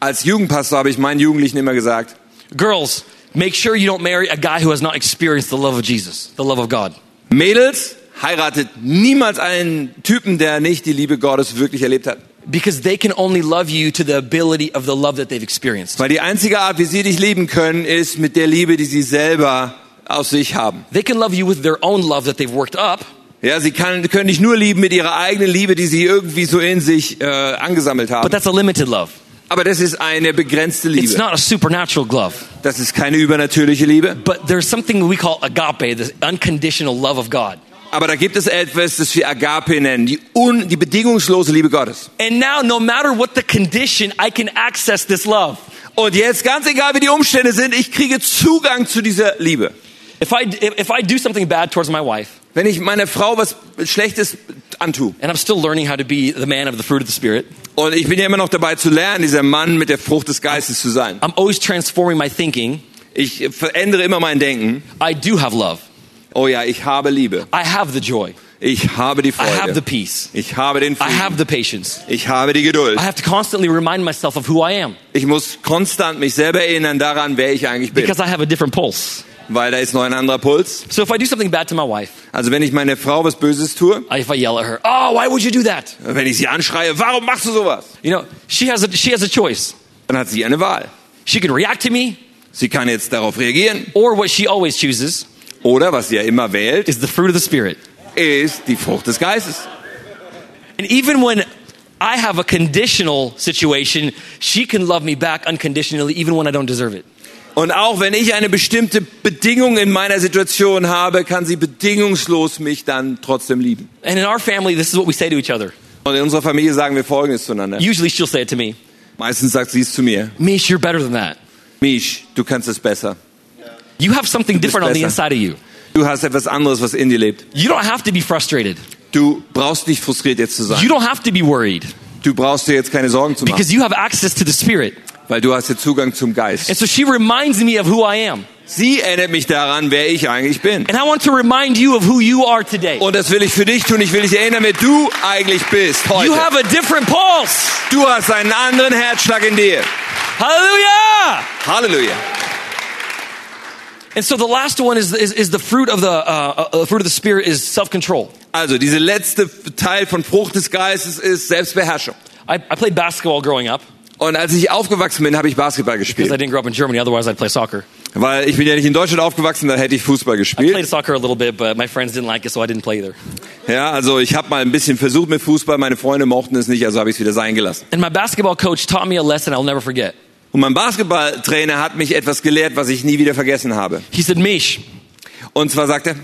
B: Als Jugendpastor habe ich meinen Jugendlichen immer gesagt,
A: girls, make sure you don't marry a guy who has not experienced the love of Jesus, the love of God.
B: Mädels, heiratet niemals einen Typen, der nicht die Liebe Gottes wirklich erlebt hat.
A: Because they can only love you to the ability of the love that they've experienced.
B: Weil die einzige Art, wie sie dich lieben können, ist mit der Liebe, die sie selber aus sich haben.
A: They can love you with their own love that they've worked up,
B: Ja, sie kann, können dich nur lieben mit ihrer eigenen Liebe, die sie irgendwie so in sich äh, angesammelt haben.
A: but that's a limited love.
B: Aber das ist eine begrenzte
A: It's
B: Liebe.
A: not a supernatural love.
B: Das ist keine übernatürliche Liebe.
A: But there's something we call agape, the unconditional love of God.
B: Aber da gibt es etwas, das wir Agape nennen, die, un, die bedingungslose Liebe Gottes.
A: And now, no matter what the condition, I can access this love.
B: Und jetzt, ganz egal wie die Umstände sind, ich kriege Zugang zu dieser Liebe.
A: If I, if, I do something bad towards my wife,
B: Wenn ich meiner Frau was Schlechtes antue,
A: and I'm still learning how to be the man of the fruit of the Spirit,
B: und ich bin ja immer noch dabei zu lernen, dieser Mann mit der Frucht des Geistes zu sein.
A: I'm always transforming my thinking.
B: Ich verändere immer mein Denken.
A: I do have love.
B: Oh ja, ich habe Liebe.
A: I have the joy.
B: Ich habe die
A: I have the
B: Freude.
A: peace.
B: Ich habe den
A: I have
B: Frieden.
A: the patience.
B: Ich habe die Geduld.
A: I have to constantly remind myself of who I am
B: Ich muss konstant mich selber erinnern daran, wer ich eigentlich bin.
A: because I have a different pulse.
B: Weil da ist noch ein anderer Puls.
A: So if I do something bad to my wife,
B: Also wenn ich meiner Frau was Böses tue,
A: if I yell at her, "Oh, why would you do that?"
B: wenn ich sie anschreie, warum machst du sowas?
A: You know, she has a she has a choice.
B: Dann hat sie eine Wahl.
A: She can react to me,
B: Sie kann jetzt darauf reagieren.
A: or what she always chooses
B: Oder, was ja immer wählt,
A: is the fruit of the spirit.
B: ist die Frucht des Geistes.
A: And even when I have a conditional situation, she can love me back unconditionally, even when I don't deserve it.
B: Und auch wenn ich eine bestimmte Bedingung in meiner Situation habe, kann sie bedingungslos mich dann trotzdem lieben.
A: And in our family, this is what we say to each other.
B: Und in unserer Familie sagen wir Folgendes zueinander.
A: Usually, she'll say it to me,
B: Meistens sagt sie es zu mir.
A: "Mish, you're better than that.
B: Misch, du kannst es besser.
A: You have something different on the inside of you.
B: Du hast etwas anderes, was in dir lebt.
A: You don't have to be frustrated.
B: Du brauchst nicht frustriert jetzt zu
A: You
B: sein.
A: don't have to be worried
B: Du brauchst dir jetzt keine Sorgen zu machen,
A: because you have access to the spirit."
B: weil du hast jetzt Zugang zum Geist.
A: And so she reminds me of who I am.
B: Sie erinnert mich daran, wer ich eigentlich bin.
A: And I want to remind you of who you are today.
B: Und das will ich für dich tun. Ich will dich erinnern, wer du eigentlich bist heute.
A: You have a different pulse.
B: Du hast einen anderen Herzschlag in dir.
A: Hallelujah!
B: Halleluja.
A: And so the last one is, is, is the fruit of the uh, uh, fruit of the spirit is self control.
B: Also, dieser letzte Teil von Frucht des Geistes ist Selbstbeherrschung.
A: I, I played basketball growing up
B: Und als ich aufgewachsen bin, habe ich Basketball
A: because I
B: gespielt.
A: didn't grow up in Germany. Otherwise, I'd play soccer.
B: Weil ich bin ja nicht in Deutschland aufgewachsen, da hätte ich Fußball
A: I
B: gespielt.
A: played soccer a little bit, but my friends didn't like it, so I didn't play either.
B: Ja, also ich habe mal ein bisschen versucht mit Fußball, meine Freunde mochten es nicht, also habe ich es wieder sein gelassen.
A: And my basketball coach taught me a lesson I'll never forget.
B: Und mein Basketballtrainer hat mich etwas gelehrt, was ich nie wieder vergessen habe.
A: He said, Mish,
B: Und zwar sagt er,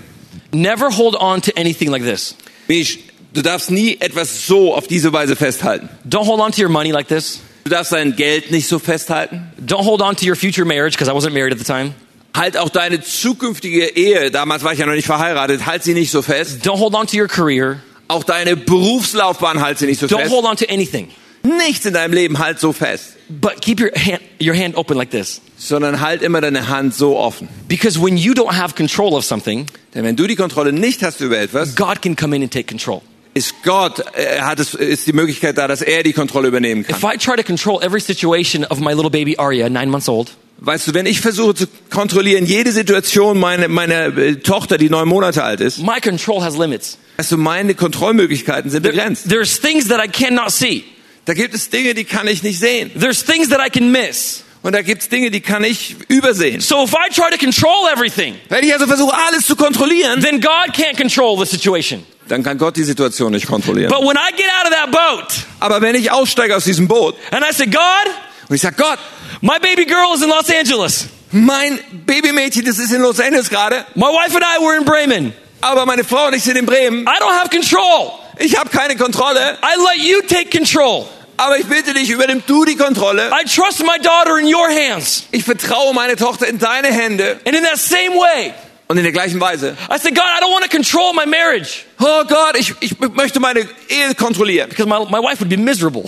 A: never hold on to anything like this.
B: Misch, du darfst nie etwas so auf diese Weise festhalten.
A: Don't hold on to your money like this.
B: Du darfst dein Geld nicht so festhalten.
A: Don't hold on to your future marriage because I wasn't married at the time.
B: Halt auch deine zukünftige Ehe, damals war ich ja noch nicht verheiratet, halt sie nicht so fest.
A: Don't hold on to your career.
B: Auch deine Berufslaufbahn halt sie nicht so
A: Don't
B: fest.
A: hold on to anything.
B: Nichts in deinem Leben halt so fest,
A: But keep your hand, your hand open like this.
B: sondern halt immer deine Hand so offen.
A: Because when you don't have control of something,
B: Denn wenn du die Kontrolle nicht hast über etwas,
A: God can come in and take control.
B: ist Gott, äh, hat es, ist die Möglichkeit da, dass er die Kontrolle übernehmen
A: If
B: kann.
A: I try to control every situation of my little baby Arya, nine months old,
B: Weißt du, wenn ich versuche zu kontrollieren, jede Situation meiner meine, äh, Tochter, die neun Monate alt ist,
A: My control has limits.
B: weißt du, meine Kontrollmöglichkeiten sind begrenzt.
A: There's things that I cannot see.
B: Da gibt es Dinge, die kann ich nicht sehen.
A: There's things that I can miss.
B: Und da gibt es Dinge, die kann ich übersehen.
A: So if I try to control everything,
B: Wenn ich also versuche, alles zu kontrollieren,
A: then God can't control the situation.
B: dann kann Gott die Situation nicht kontrollieren.
A: But when I get out of that boat
B: Aber wenn ich aussteige aus diesem Boot
A: and I say, God,
B: und ich sage, Gott,
A: my baby girl is in Los Angeles.
B: mein Babymädchen, das ist in Los Angeles gerade,
A: My wife and I were in Bremen.
B: aber meine Frau und ich sind in Bremen.
A: I don't have control.
B: Ich habe keine Kontrolle,
A: I let you take control.
B: Aber ich bitte dich, übernimm du die Kontrolle.
A: I trust my daughter in your hands.
B: Ich vertraue meine Tochter in deine Hände
A: And in that same way,
B: und in der gleichen Weise.
A: I say, God, I don't want to control my marriage
B: Oh Gott, ich, ich möchte meine Ehe kontrollieren.
A: because my, my wife would be miserable.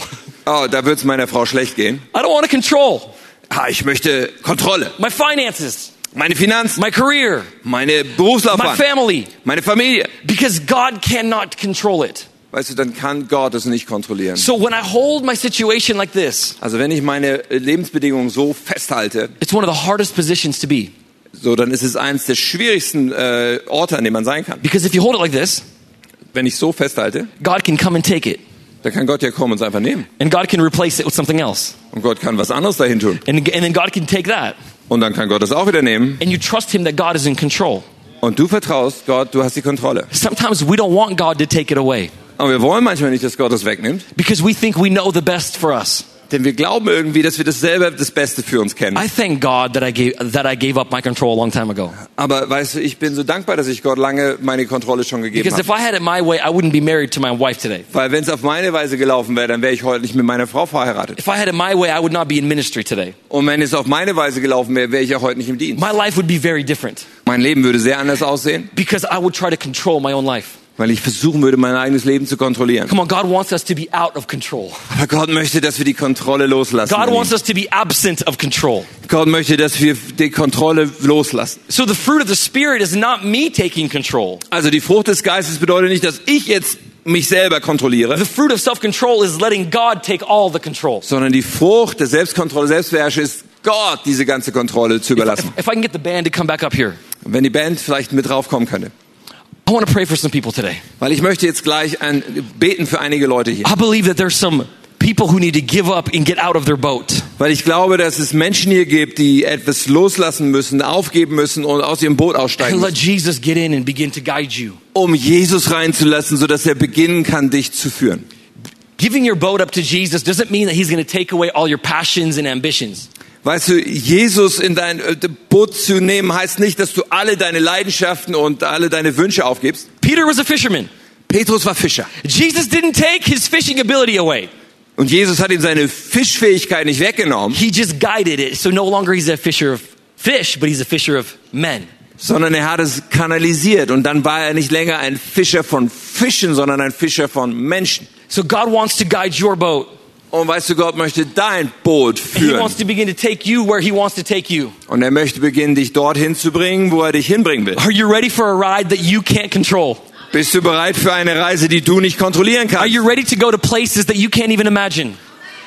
B: Oh, da wird es meiner Frau schlecht gehen.
A: I don't want to control
B: Ah, ich möchte Kontrolle.
A: my finances,
B: Meine Finanzen,
A: my career,
B: meine
A: my
B: Berufslaufbahn,
A: family
B: meine Familie.
A: because God cannot control it.
B: Weißt du, dann kann Gott es nicht kontrollieren.
A: So when I hold my situation like this,
B: Also wenn ich meine Lebensbedingungen so festhalte,
A: it's one of the hardest positions to be.
B: so dann ist es eines der schwierigsten äh, Orte, an dem man sein kann.
A: Because if you hold it like this,
B: Wenn ich so festhalte,
A: God can come and take it.
B: dann kann Gott ja kommen und es einfach nehmen.
A: And God can replace it with something else.
B: Und Gott kann was anderes dahin tun.
A: And, and then God can take that.
B: Und dann kann Gott es auch wieder nehmen.
A: And you trust Him that God is in control.
B: Und du vertraust Gott, du hast die Kontrolle.
A: Sometimes we don't want God to take it away
B: Aber wir wollen manchmal nicht, dass Gott es wegnimmt.
A: because we think we know the best for us.
B: Denn wir glauben irgendwie, dass wir das selber das Beste für uns kennen.
A: I thank God that I gave, that I gave up my control a long time ago.
B: Aber weißt du, ich bin so dankbar, dass ich Gott lange meine Kontrolle schon gegeben
A: Because if
B: habe.
A: I had it my way, I wouldn't be married to my wife today.
B: Weil wenn es auf meine Weise gelaufen wäre, dann wäre ich heute nicht mit meiner Frau verheiratet.
A: If I had it my way, I would not be in ministry today.
B: Und wenn es auf meine Weise gelaufen wäre, wäre ich ja heute nicht im Dienst.
A: My life would be very different
B: Mein Leben würde sehr anders aussehen,
A: because I would try to control my own life.
B: Weil ich versuchen würde, mein eigenes Leben zu kontrollieren.
A: Come on, God wants us to be out of control.
B: Aber Gott möchte, dass wir die Kontrolle loslassen.
A: God
B: an
A: wants us to be absent of control.
B: Gott möchte, dass wir die Kontrolle loslassen.
A: So the fruit of the Spirit is not me taking control.
B: Also die Frucht des Geistes bedeutet nicht, dass ich jetzt mich selber kontrolliere,
A: The fruit of self-control is letting God take all the control.
B: sondern die Frucht der Selbstkontrolle, Selbstbeherrschung ist Gott diese ganze Kontrolle zu überlassen.
A: If I can get the band to come back up here,
B: wenn die Band vielleicht mit draufkommen könnte.
A: I want to pray for some people today.
B: Weil ich möchte jetzt gleich ein, beten für einige Leute hier.
A: I believe that there's some people who need to give up and get out of their boat.
B: Weil ich glaube, dass es Menschen hier gibt, die etwas loslassen müssen, aufgeben müssen und aus ihrem Boot aussteigen
A: And let Jesus get in and begin to guide you.
B: um Jesus reinzulassen, sodass er beginnen kann, dich zu führen.
A: Giving your boat up to Jesus doesn't mean that he's going to take away all your passions and ambitions.
B: Weißt du, Jesus in dein äh, Boot zu nehmen, heißt nicht, dass du alle deine Leidenschaften und alle deine Wünsche aufgibst.
A: Peter was a fisherman.
B: Petrus war Fischer.
A: Jesus didn't take his fishing ability away.
B: Und Jesus hat ihm seine Fischfähigkeit nicht weggenommen,
A: He just guided it. So no longer he's a fisher of fish, but he's a fisher of men.
B: sondern er hat es kanalisiert. Und dann war er nicht länger ein Fischer von Fischen, sondern ein Fischer von Menschen.
A: So God wants to guide your boat.
B: Und weißt du, Gott möchte dein Boot führen. Und er möchte beginnen, dich dorthin zu bringen, wo er dich hinbringen will.
A: Are you ready for a ride that you can't control?
B: Bist du bereit für eine Reise, die du nicht kontrollieren
A: Are
B: kannst?
A: you ready to go to places that you can't even imagine?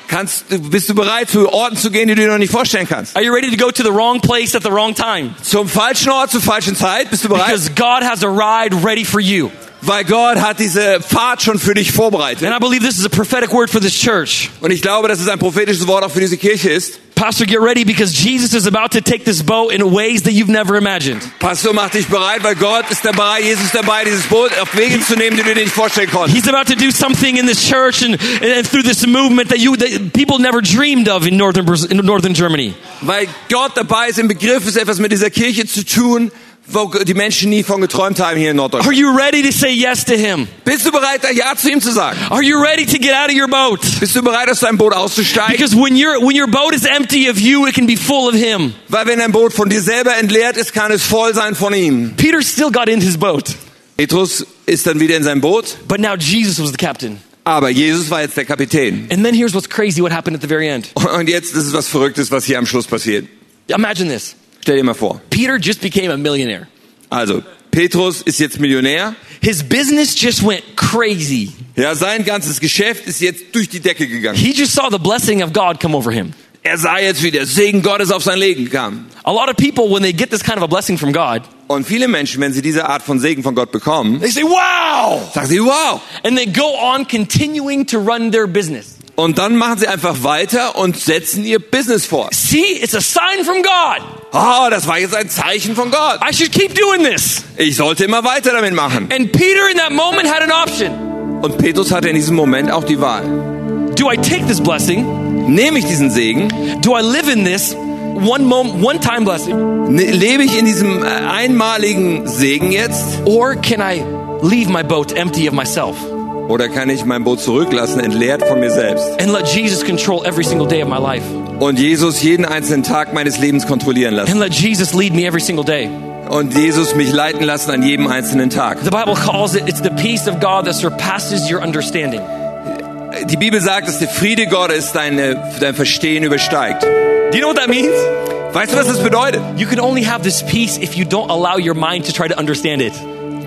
B: kannst bist du bereit, zu Orten zu gehen, die du dir noch nicht vorstellen kannst?
A: Are you ready to go to the wrong place at the wrong time?
B: Zum falschen Ort, zur falschen Zeit? Bist du bereit?
A: Because God has a ride ready for you.
B: Weil Gott hat diese Fahrt schon für dich vorbereitet.
A: And I believe this is a prophetic word for this church.
B: Und ich glaube, dass es ein prophetisches Wort auch für diese Kirche ist.
A: Pastor, get ready because Jesus is about to take this boat in ways that you've never imagined.
B: Pastor, mach dich bereit, weil Gott ist dabei, Jesus ist dabei, dieses Boot auf Wege zu nehmen, die du dir nicht vorstellen konntest.
A: He's about to do something in this church and, and through this movement that you that people never dreamed of in northern in northern Germany.
B: Weil Gott dabei ist, im Begriff ist, etwas mit dieser Kirche zu tun, wo die Menschen nie von geträumt haben hier in Norddeutschland.
A: Are you ready to say yes to him?
B: Bist du bereit, Ja zu ihm zu sagen?
A: Are you ready to get out of your boat?
B: Bist du bereit, aus deinem Boot auszusteigen?
A: Because when your when your boat is empty of you, it can be full of him.
B: Weil wenn ein Boot von dir selber entleert ist, kann es voll sein von ihm.
A: Peter still got in his boat,
B: Petrus ist dann wieder in seinem Boot,
A: but now Jesus was the captain.
B: aber Jesus war jetzt der Kapitän.
A: And then here's what's crazy what happened at the very end.
B: Und jetzt ist es was Verrücktes, was hier am Schluss passiert.
A: Imagine this.
B: Stell dir mal vor.
A: Peter just became a millionaire.
B: Also, Petrus ist jetzt Millionär.
A: His business just went crazy.
B: Ja, sein ganzes Geschäft ist jetzt durch die Decke gegangen.
A: He just saw the blessing of God come over him.
B: Er sah jetzt, wie der Segen Gottes auf sein Leben kam.
A: A lot of people, when they get this kind of a blessing from God,
B: Und viele Menschen, wenn sie diese Art von Segen von Gott bekommen,
A: they say, wow!
B: sagen sie, wow.
A: And they go on continuing to run their business.
B: Und dann machen sie einfach weiter und setzen ihr Business fort.
A: See, it's a sign from God.
B: Oh, das war jetzt ein Zeichen von Gott.
A: I should keep doing this.
B: Ich sollte immer weiter damit machen.
A: And Peter in that moment had an option.
B: Und Petrus hatte in diesem Moment auch die Wahl.
A: Do I take this blessing?
B: Nehme ich diesen Segen?
A: Do I live in this one moment, one time blessing?
B: Ne- Lebe ich in diesem äh, einmaligen Segen jetzt?
A: Or can I leave my boat empty of myself
B: Oder kann ich mein Boot zurücklassen, entleert von mir selbst?
A: and let Jesus control every single day of my life?
B: Und Jesus jeden einzelnen Tag meines Lebens kontrollieren lassen.
A: And let Jesus lead me every single day?
B: Und Jesus mich leiten lassen an jedem einzelnen Tag.
A: The Bible calls it, it's the peace of God that surpasses your understanding.
B: Die Bibel sagt, dass der Friede Gottes deine, dein Verstehen übersteigt.
A: Do you know what that means?
B: Weißt du, was das bedeutet?
A: You can only have this peace if you don't allow your mind to try to understand it.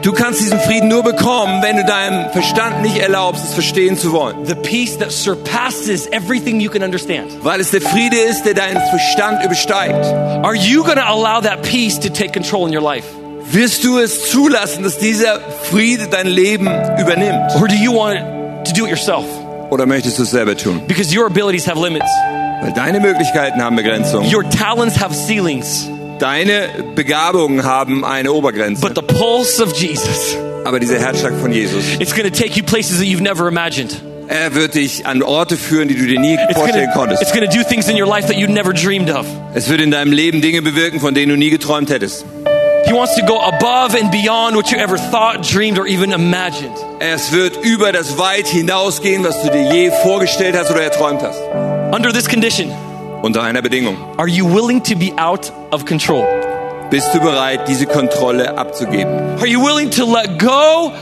B: Du kannst diesen Frieden nur bekommen, wenn du deinem Verstand nicht erlaubst, es verstehen zu wollen.
A: The peace that surpasses everything you can understand.
B: Weil es der Friede ist, der deinen Verstand übersteigt.
A: Are you going to allow that peace to take control in your life?
B: Wirst du es zulassen, dass dieser Friede dein Leben übernimmt?
A: Or do you want to do it yourself?
B: Oder möchtest du es selber tun?
A: Because your abilities have limits.
B: Weil deine Möglichkeiten haben Begrenzungen.
A: Your talents have ceilings.
B: Deine Begabungen haben eine Obergrenze.
A: But the pulse of Jesus,
B: Aber dieser Herzschlag von Jesus,
A: it's going to take you places that you've never imagined.
B: er wird dich an Orte führen, die du dir nie
A: It's
B: vorstellen konntest.
A: it's to do things in your life that you never dreamed of.
B: Es wird in deinem Leben Dinge bewirken, von denen du nie geträumt hättest.
A: He wants to go above and beyond what you ever thought, dreamed, or even imagined.
B: Es wird über das weit hinausgehen, was du dir je vorgestellt hast oder erträumt hast.
A: Under this condition,
B: Unter einer Bedingung.
A: are you willing to be out of control?
B: Bist du bereit, diese Kontrolle abzugeben?
A: Are you willing to let go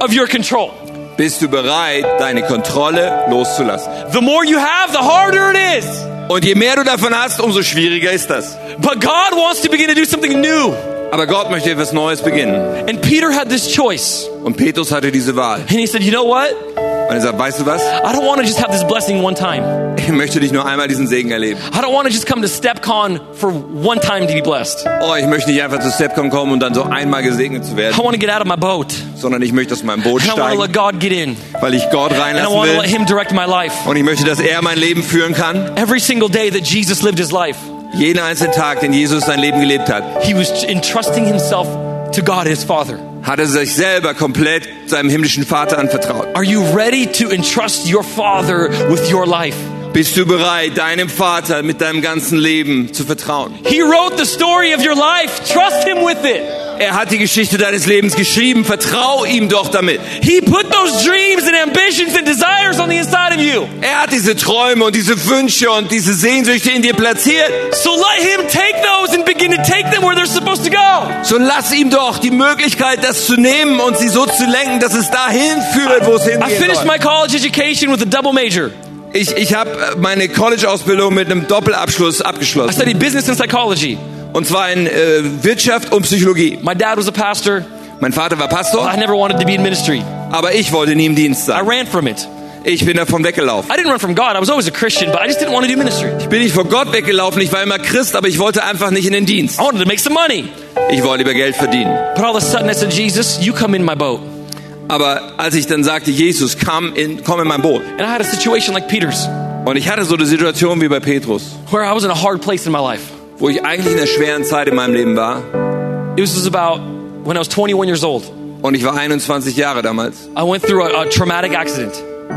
A: of your control?
B: Bist du bereit, deine Kontrolle loszulassen?
A: The more you have, the harder it is.
B: Und je mehr du davon hast, umso schwieriger ist das.
A: But God wants to begin to do something new.
B: Aber Gott möchte etwas Neues beginnen.
A: And Peter had this choice.
B: Und Petrus hatte diese Wahl.
A: And he said, You know what?
B: Und er sagt, weißt du was?
A: I don't want to just have this blessing one time.
B: Ich möchte dich nur einmal diesen Segen erleben.
A: I don't want to just come to StepCon for one time to be blessed.
B: Oh, ich möchte nicht einfach zu Stepcom kommen und dann so einmal gesegnet zu
A: I
B: werden,
A: want to get out of my boat.
B: sondern ich möchte aus meinem Boot
A: And I want to let
B: steigen,
A: God get in.
B: weil ich Gott
A: And I
B: reinlassen
A: want to let
B: will.
A: Him direct my life.
B: Und ich möchte, dass er mein Leben führen kann.
A: Every single day that Jesus lived his life,
B: Jeden einzelnen Tag, den Jesus sein Leben gelebt hat,
A: he was entrusting himself to God, his Father.
B: Hat er sich selber komplett seinem himmlischen Vater anvertraut.
A: Are you ready to entrust your Father with your life?
B: Bist du bereit, deinem Vater mit deinem ganzen Leben zu vertrauen?
A: He wrote the story of your life. Trust Him with it.
B: Er hat die Geschichte deines Lebens geschrieben. Vertrau ihm doch damit.
A: He put those dreams and ambitions and desires on the inside of you.
B: Er hat diese Träume und diese Wünsche und diese Sehnsüchte in dir platziert.
A: So let Him take those and begin to take them where they're supposed to go.
B: So lass ihm doch die Möglichkeit, das zu nehmen und sie so zu lenken, dass es dahin führt, wo es
A: I
B: hingehen
A: finished
B: soll.
A: my college education with a double major.
B: Ich, ich habe meine College-Ausbildung mit einem Doppelabschluss
A: I
B: abgeschlossen.
A: studied business and psychology.
B: Und zwar in äh, Wirtschaft und Psychologie.
A: My dad was a pastor.
B: Mein Vater war Pastor,
A: I never wanted to be in ministry.
B: aber ich wollte nie im Dienst
A: I
B: sein.
A: ran from it.
B: Ich bin davon weggelaufen.
A: I didn't run from God. I was always a Christian, but I just didn't want to do ministry.
B: Ich bin nicht vor Gott weggelaufen, ich war immer Christ, aber ich wollte einfach nicht in den Dienst.
A: I wanted to make some money.
B: Ich wollte lieber Geld verdienen.
A: But all of a sudden I said, Jesus, you come in my boat.
B: Aber als ich dann sagte, Jesus, komm in, komm in mein Boot.
A: And I had a situation like Peter's,
B: Und ich hatte so eine Situation wie bei Petrus,
A: where I was in a hard place in my life.
B: Wo ich eigentlich in einer schweren Zeit in meinem Leben war.
A: It was about when I was 21 years old.
B: Und ich war 21 Jahre damals.
A: I went through a, a traumatic accident.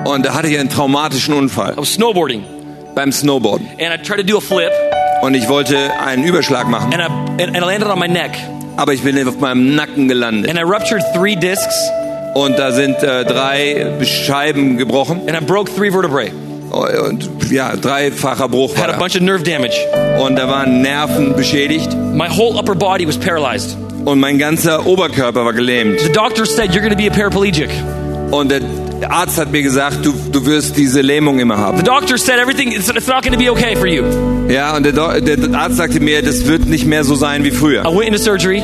B: Und da hatte ich einen traumatischen Unfall
A: I was snowboarding,
B: beim Snowboarden.
A: and I tried to do a flip,
B: Und ich wollte einen Überschlag machen.
A: and I, and, I landed on my neck,
B: Aber ich bin auf meinem Nacken gelandet.
A: and I ruptured three discs,
B: Und da sind äh, drei Scheiben gebrochen.
A: and I broke three vertebrae.
B: Und ja, dreifacher Bruch
A: Had a bunch of nerve damage.
B: Und da waren Nerven beschädigt.
A: My whole upper body was paralyzed.
B: Und mein ganzer Oberkörper war gelähmt.
A: The doctor said, You're going to be a paraplegic.
B: Und der Arzt hat mir gesagt, du, du wirst diese Lähmung immer haben.
A: The doctor said, Everything, it's, it's not going to be okay for you.
B: Ja, und der, Do- der Arzt sagte mir, das wird nicht mehr so sein wie früher.
A: I went into surgery.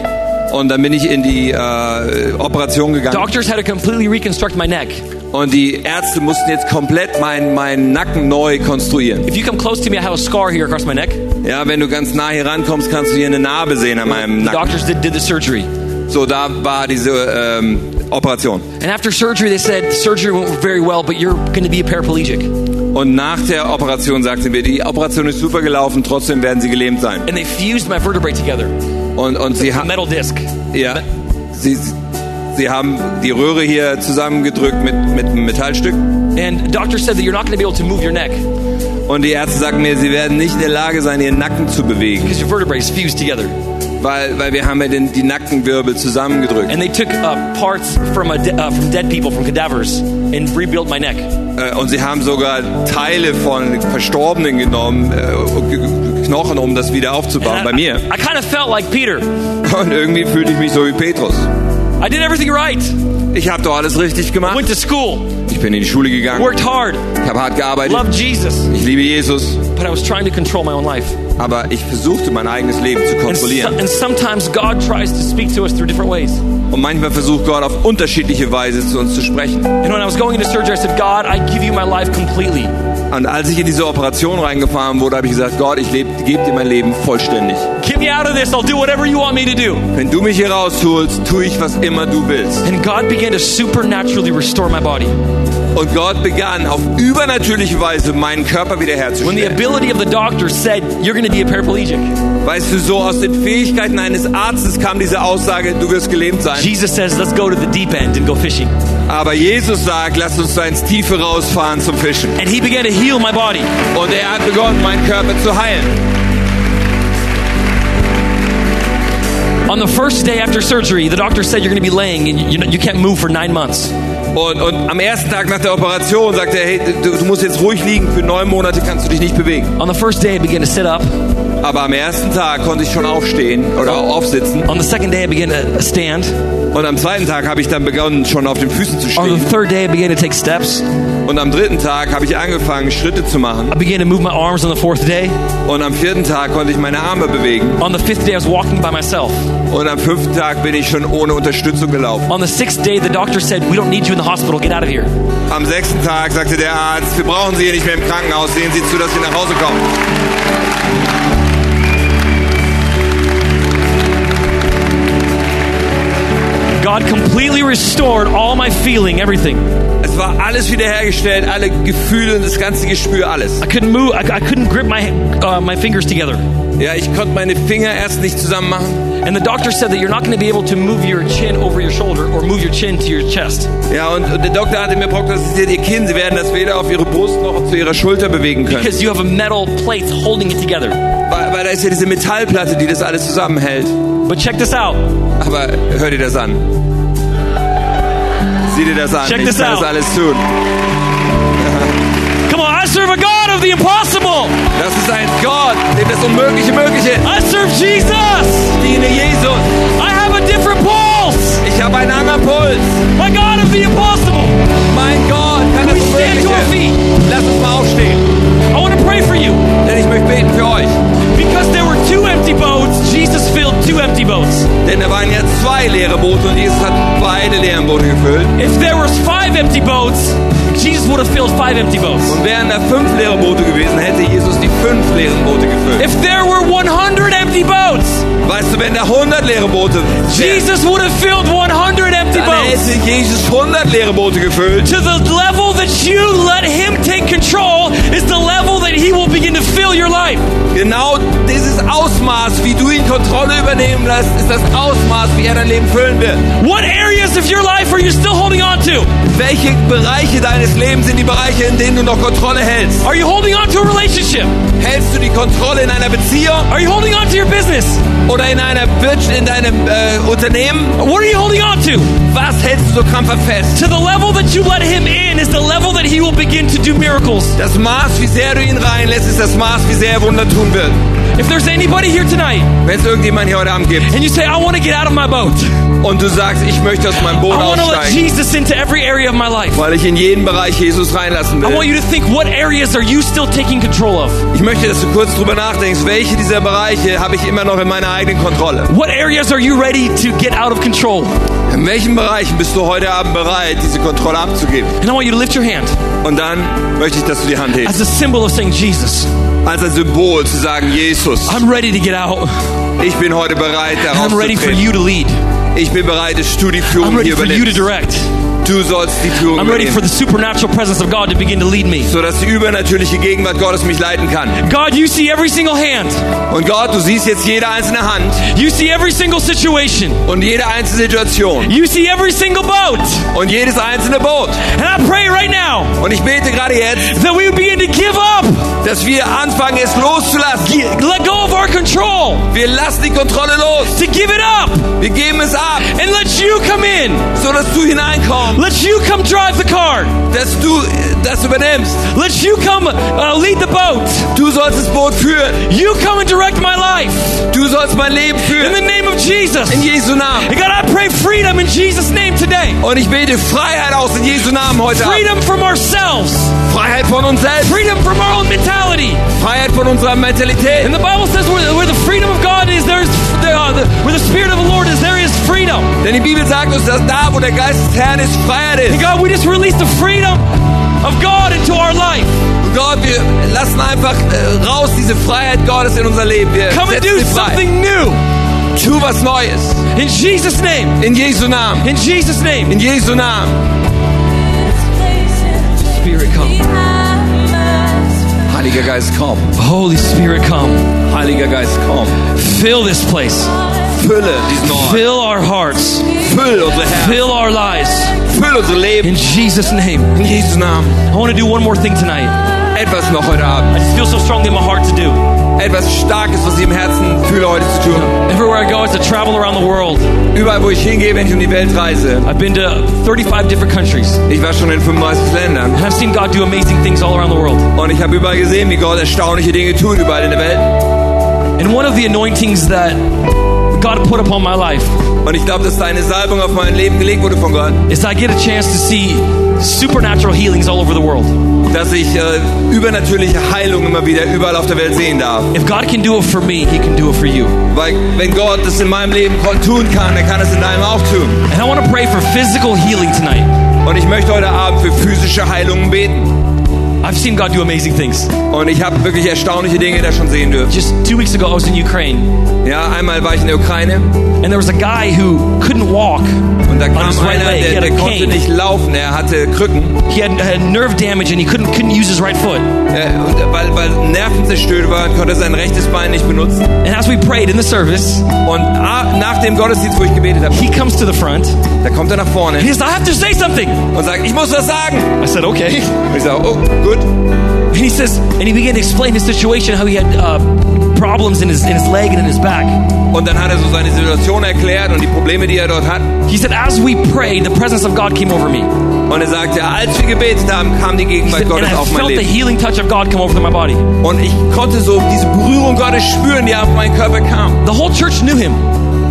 B: Und dann bin ich in die äh, Operation gegangen.
A: Doctors had to completely reconstruct my neck.
B: Und die Ärzte mussten jetzt komplett meinen meinen Nacken neu konstruieren.
A: If you come close to me, I have a scar here across my neck.
B: Ja, wenn du ganz nah hier rankommst, kannst du hier eine Narbe sehen an meinem
A: The
B: Nacken.
A: doctors did, did the surgery.
B: So, da war diese ähm, Operation.
A: And after surgery, they said, surgery went very well, but you're going to be a paraplegic.
B: Und nach der Operation sagten wir, die Operation ist super gelaufen, trotzdem werden sie gelähmt sein.
A: And they fused my vertebrae together.
B: Und, und sie,
A: A
B: ha
A: metal disc.
B: ja, sie, sie haben die Röhre hier zusammengedrückt mit, mit einem Metallstück.
A: And doctors said that you're not going to be able to move your neck
B: Und die Ärzte sagten mir, sie werden nicht in der Lage sein, ihren Nacken zu bewegen,
A: because your vertebrae is fused together.
B: weil, weil wir haben ja den, die Nackenwirbel zusammengedrückt.
A: And they took uh, parts from, a de- uh, from dead people, from cadavers, and rebuilt my neck.
B: Äh, Und sie haben sogar Teile von Verstorbenen genommen, äh, Knochen, um das wieder aufzubauen
A: And
B: bei
A: I,
B: mir.
A: I kind of felt like Peter.
B: Und irgendwie fühlte ich mich so wie Petrus.
A: I did everything right.
B: Ich habe doch alles richtig
A: I
B: gemacht.
A: went to school,
B: Ich bin in die Schule gegangen,
A: worked hard,
B: ich habe hart gearbeitet,
A: loved Jesus,
B: ich liebe Jesus,
A: but I was trying to control my own life.
B: Aber ich versuchte mein eigenes Leben zu kontrollieren.
A: and sometimes God tries to speak to us through different ways.
B: Und manchmal versucht Gott auf unterschiedliche Weise zu uns zu sprechen. Und als ich in diese Operation reingefahren wurde, habe ich gesagt, Gott, ich gebe dir mein Leben vollständig. Wenn du mich hier rausholst, tue ich, was immer du willst.
A: And God began to supernaturally restore my body.
B: Und Gott begann auf übernatürliche Weise meinen Körper
A: When the
B: wiederherzustellen.
A: ability of the doctor said, You're going be a paraplegic,
B: Weißt du, so aus den Fähigkeiten eines Arztes kam diese Aussage, du wirst gelähmt sein.
A: Jesus says, Let's go to the deep end and go fishing.
B: Aber Jesus sagt, lass uns da ins Tiefe rausfahren zum Fischen.
A: And He began to heal my body.
B: Und er hat begonnen, meinen Körper zu heilen.
A: On the first day after surgery, the doctor said, You're going to be laying and you, you can't move for nine months.
B: Und, und am ersten Tag nach der Operation sagt er, hey, du, du musst jetzt ruhig liegen, für neun Monate kannst du dich nicht bewegen.
A: On the first day, I began to sit up.
B: Aber am ersten Tag konnte ich schon aufstehen oder aufsitzen.
A: On the second day, I began to stand.
B: Und am zweiten Tag habe ich dann begonnen, schon auf den Füßen zu
A: On the
B: stehen.
A: third day, I began to take steps.
B: Und am dritten Tag habe ich angefangen, Schritte zu machen.
A: I began to move my arms on the fourth day.
B: Und am vierten Tag konnte ich meine Arme bewegen.
A: On the fifth day, I was walking by myself.
B: Und am fünften Tag bin ich schon ohne Unterstützung gelaufen.
A: On the sixth day, the doctor said, We don't need you in the hospital. Get out of here.
B: Am sechsten Tag sagte der Arzt, wir brauchen Sie hier nicht mehr im Krankenhaus. Sehen Sie zu, dass Sie nach Hause kommen.
A: God completely restored all my feeling, everything.
B: Es war alles wiederhergestellt, alle Gefühle, das ganze Gespür, alles.
A: I couldn't move. I, I couldn't grip my uh, my fingers together.
B: Ja, ich konnte meine Finger erst nicht zusammen machen.
A: And the doctor said that you're not going to be able to move your chin over your shoulder or move your chin to your chest
B: Ja, und, und der Doktor hatte mir prognostiziert, ihr Kinn, Sie werden das weder auf Ihre Brust noch zu Ihrer Schulter bewegen können.
A: because you have a metal plate holding it together.
B: Weil, weil da ist ja diese Metallplatte, die das alles zusammenhält.
A: But check this out.
B: Aber hör dir das an. Sieh dir das an.
A: Check
B: ich
A: this
B: kann
A: out.
B: das alles tun.
A: Come on, I serve a God of the impossible.
B: Das ist ein Gott, dem das Unmögliche möglich ist.
A: I serve Jesus.
B: Diene Jesus.
A: I have a different pulse.
B: Ich habe einen anderen Puls.
A: My God of the impossible.
B: Mein Gott, kann das. Unmögliche. Lass uns mal aufstehen.
A: I want to pray for you
B: Denn ich möchte beten für euch.
A: because there were two empty boats. Jesus filled two empty boats.
B: Denn da waren ja zwei leere Boote und Jesus hat beide leeren Boote gefüllt.
A: If there was five empty boats, Jesus would have filled five empty boats.
B: Und wären da fünf leere Boote gewesen, hätte Jesus die fünf leeren Boote gefüllt.
A: If there were 100 empty boats,
B: Weißt du, wenn da 100 leere Boote wären,
A: Jesus would have filled 100 empty
B: dann
A: boats.
B: hätte Jesus 100 er leere Boote gefüllt.
A: To the level that you let Him take control is the level He will begin to fill your life.
B: Genau dieses Ausmaß, wie du ihn Kontrolle übernehmen lässt, ist das Ausmaß, wie er dein Leben füllen wird.
A: What areas of your life are you still holding on to?
B: Welche Bereiche deines Lebens sind die Bereiche, in denen du noch Kontrolle hältst?
A: Are you holding on to a relationship?
B: Hältst du die Kontrolle in einer Beziehung
A: Are you holding on to your business?
B: oder in einer Wirtschaft, in deinem äh, Unternehmen?
A: What are you holding on to?
B: Was hältst du so krampfhaft fest?
A: To the level that you let Him in is the level that He will begin to do miracles.
B: Das Maß, wie sehr du ihn reinlässt, ist das Maß, wie sehr er Wunder tun wird.
A: If there's anybody here tonight
B: Wenn es irgendjemand hier heute Abend gibt
A: and you say, I want to get out of my boat,
B: und du sagst, ich möchte aus meinem Boot
A: I want to let
B: aussteigen,
A: Jesus into every area of my life.
B: weil ich in jeden Bereich Jesus reinlassen
A: I want
B: will.
A: you to think what areas are you still taking control of?
B: Ich möchte, dass du kurz drüber nachdenkst, welche dieser Bereiche habe ich immer noch in meiner eigenen Kontrolle?
A: What areas are you ready to get out of control?
B: In welchen Bereichen bist du heute Abend bereit, diese Kontrolle abzugeben?
A: And I want you to lift your hand
B: Und dann möchte ich, dass du die Hand hebst.
A: as a symbol of saying, Jesus,
B: Als ein Symbol zu sagen, Jesus,
A: I'm ready to get out.
B: ich bin heute bereit, da
A: And I'm ready for
B: rauszutreten.
A: you to lead.
B: Ich bin bereit, dass du die
A: I'm
B: Führung
A: ready
B: hier
A: for you to
B: übernimmst.
A: direct.
B: Du sollst die Führung
A: I'm ready for the supernatural presence of God to begin to lead me.
B: sodass die übernatürliche Gegenwart Gottes mich leiten kann.
A: God, you see every single hand.
B: Und Gott, du siehst jetzt jede einzelne Hand
A: You see every single situation.
B: und jede einzelne Situation
A: You see every single boat.
B: und jedes einzelne Boot.
A: And I pray right now
B: Und ich bete gerade jetzt,
A: that we begin to give up,
B: dass wir anfangen, es loszulassen.
A: Let go of our control,
B: Wir lassen die Kontrolle los.
A: to give it up,
B: Wir geben es ab,
A: and let you come in.
B: so dass du hineinkommst,
A: Let you come drive the car.
B: dass du das übernimmst.
A: Let you come uh, lead the boat.
B: Du sollst das Boot führen.
A: You come and direct my life.
B: Du sollst mein Leben führen.
A: In the name of Jesus.
B: In Jesu Namen.
A: And God, I pray freedom in Jesus' name today.
B: Und ich bete Freiheit aus in Jesu Namen heute Abend.
A: Freedom from ourselves.
B: Freiheit von uns selbst.
A: Freedom from our own mentality.
B: Freiheit von unserer Mentalität.
A: And the Bible says where, where the freedom of God is, there's the, uh, the, where the Spirit of the Lord is, there is freedom.
B: Denn die Bibel sagt uns, dass da, wo der Geist des Herrn ist, Freiheit
A: And
B: ist.
A: God, we just release the freedom of God into our life.
B: Und Gott, wir lassen einfach äh, raus diese Freiheit Gottes in unser Leben. Wir
A: Come and do something new.
B: Tu was Neues.
A: In Jesus' name.
B: In Jesu Namen.
A: In Jesus' name.
B: In Jesu Namen.
A: Spirit come.
B: Heiliger Geist, komm.
A: Holy Spirit come.
B: Heiliger Geist, komm.
A: Fill this place.
B: Fülle diesen Ort.
A: Fill our hearts.
B: Füll unsere Herzen.
A: Fill our lives.
B: Füll unser Leben.
A: In Jesus' name.
B: In Jesu Namen.
A: I want to do one more thing tonight.
B: Etwas noch heute Abend.
A: I just feel so strongly in my heart to do.
B: Etwas Starkes, was ich im Herzen fühle, heute zu tun.
A: Everywhere I go, it's to travel around the world.
B: Überall, wo ich hingehe, wenn ich um die Welt reise.
A: I've been to 35 different countries.
B: Ich war schon in 35 Ländern.
A: And I've seen God do amazing things all around the world.
B: Und ich habe überall gesehen, wie Gott erstaunliche Dinge tut, überall in der Welt.
A: And one of the anointings that God put upon my life
B: Und ich glaube, dass da eine Salbung auf mein Leben gelegt wurde von Gott.
A: is I get a chance to see supernatural healings all over the world.
B: Dass ich äh, übernatürliche Heilung immer wieder überall auf der Welt sehen darf.
A: If God can do it for me, He can do it for you.
B: Weil wenn Gott das in meinem Leben tun kann, dann kann er es in deinem auch tun.
A: And I want to pray for physical healing tonight.
B: Und ich möchte heute Abend für physische Heilungen beten.
A: I've seen God do amazing things.
B: Und ich habe wirklich erstaunliche Dinge da schon sehen dürfen.
A: Just two weeks ago, I was in Ukraine,
B: Ja, einmal war ich in der Ukraine
A: and there was a guy who couldn't walk.
B: und da kam einer,
A: leg,
B: der, der konnte
A: cane.
B: nicht laufen, er hatte Krücken.
A: He had, had nerve damage, and he couldn't couldn't use his right foot.
B: Äh, und weil, weil Nerven zerstört waren, konnte er sein rechtes Bein nicht benutzen.
A: And as we prayed in the service,
B: Und nach dem Gottesdienst, wo ich gebetet habe,
A: he comes to the front.
B: da kommt er nach vorne
A: He says, "I have to say something."
B: und sagt, ich muss was sagen.
A: I said, "Okay."
B: Und ich sage, oh, gut.
A: And he says, and he began to explain his situation, how he had uh, problems in his in his leg and in his back.
B: Und dann hat er so seine Situation erklärt und die Probleme, die er dort hat.
A: He said, as we prayed, the presence of God came over me.
B: Und er sagte, als wir gebetet haben, kam die Gegenwart
A: said,
B: Gottes auf mein
A: felt the
B: Leben.
A: healing touch of God come over my body.
B: Und ich konnte so diese Berührung Gottes spüren, die auf meinen Körper kam.
A: The whole church knew him.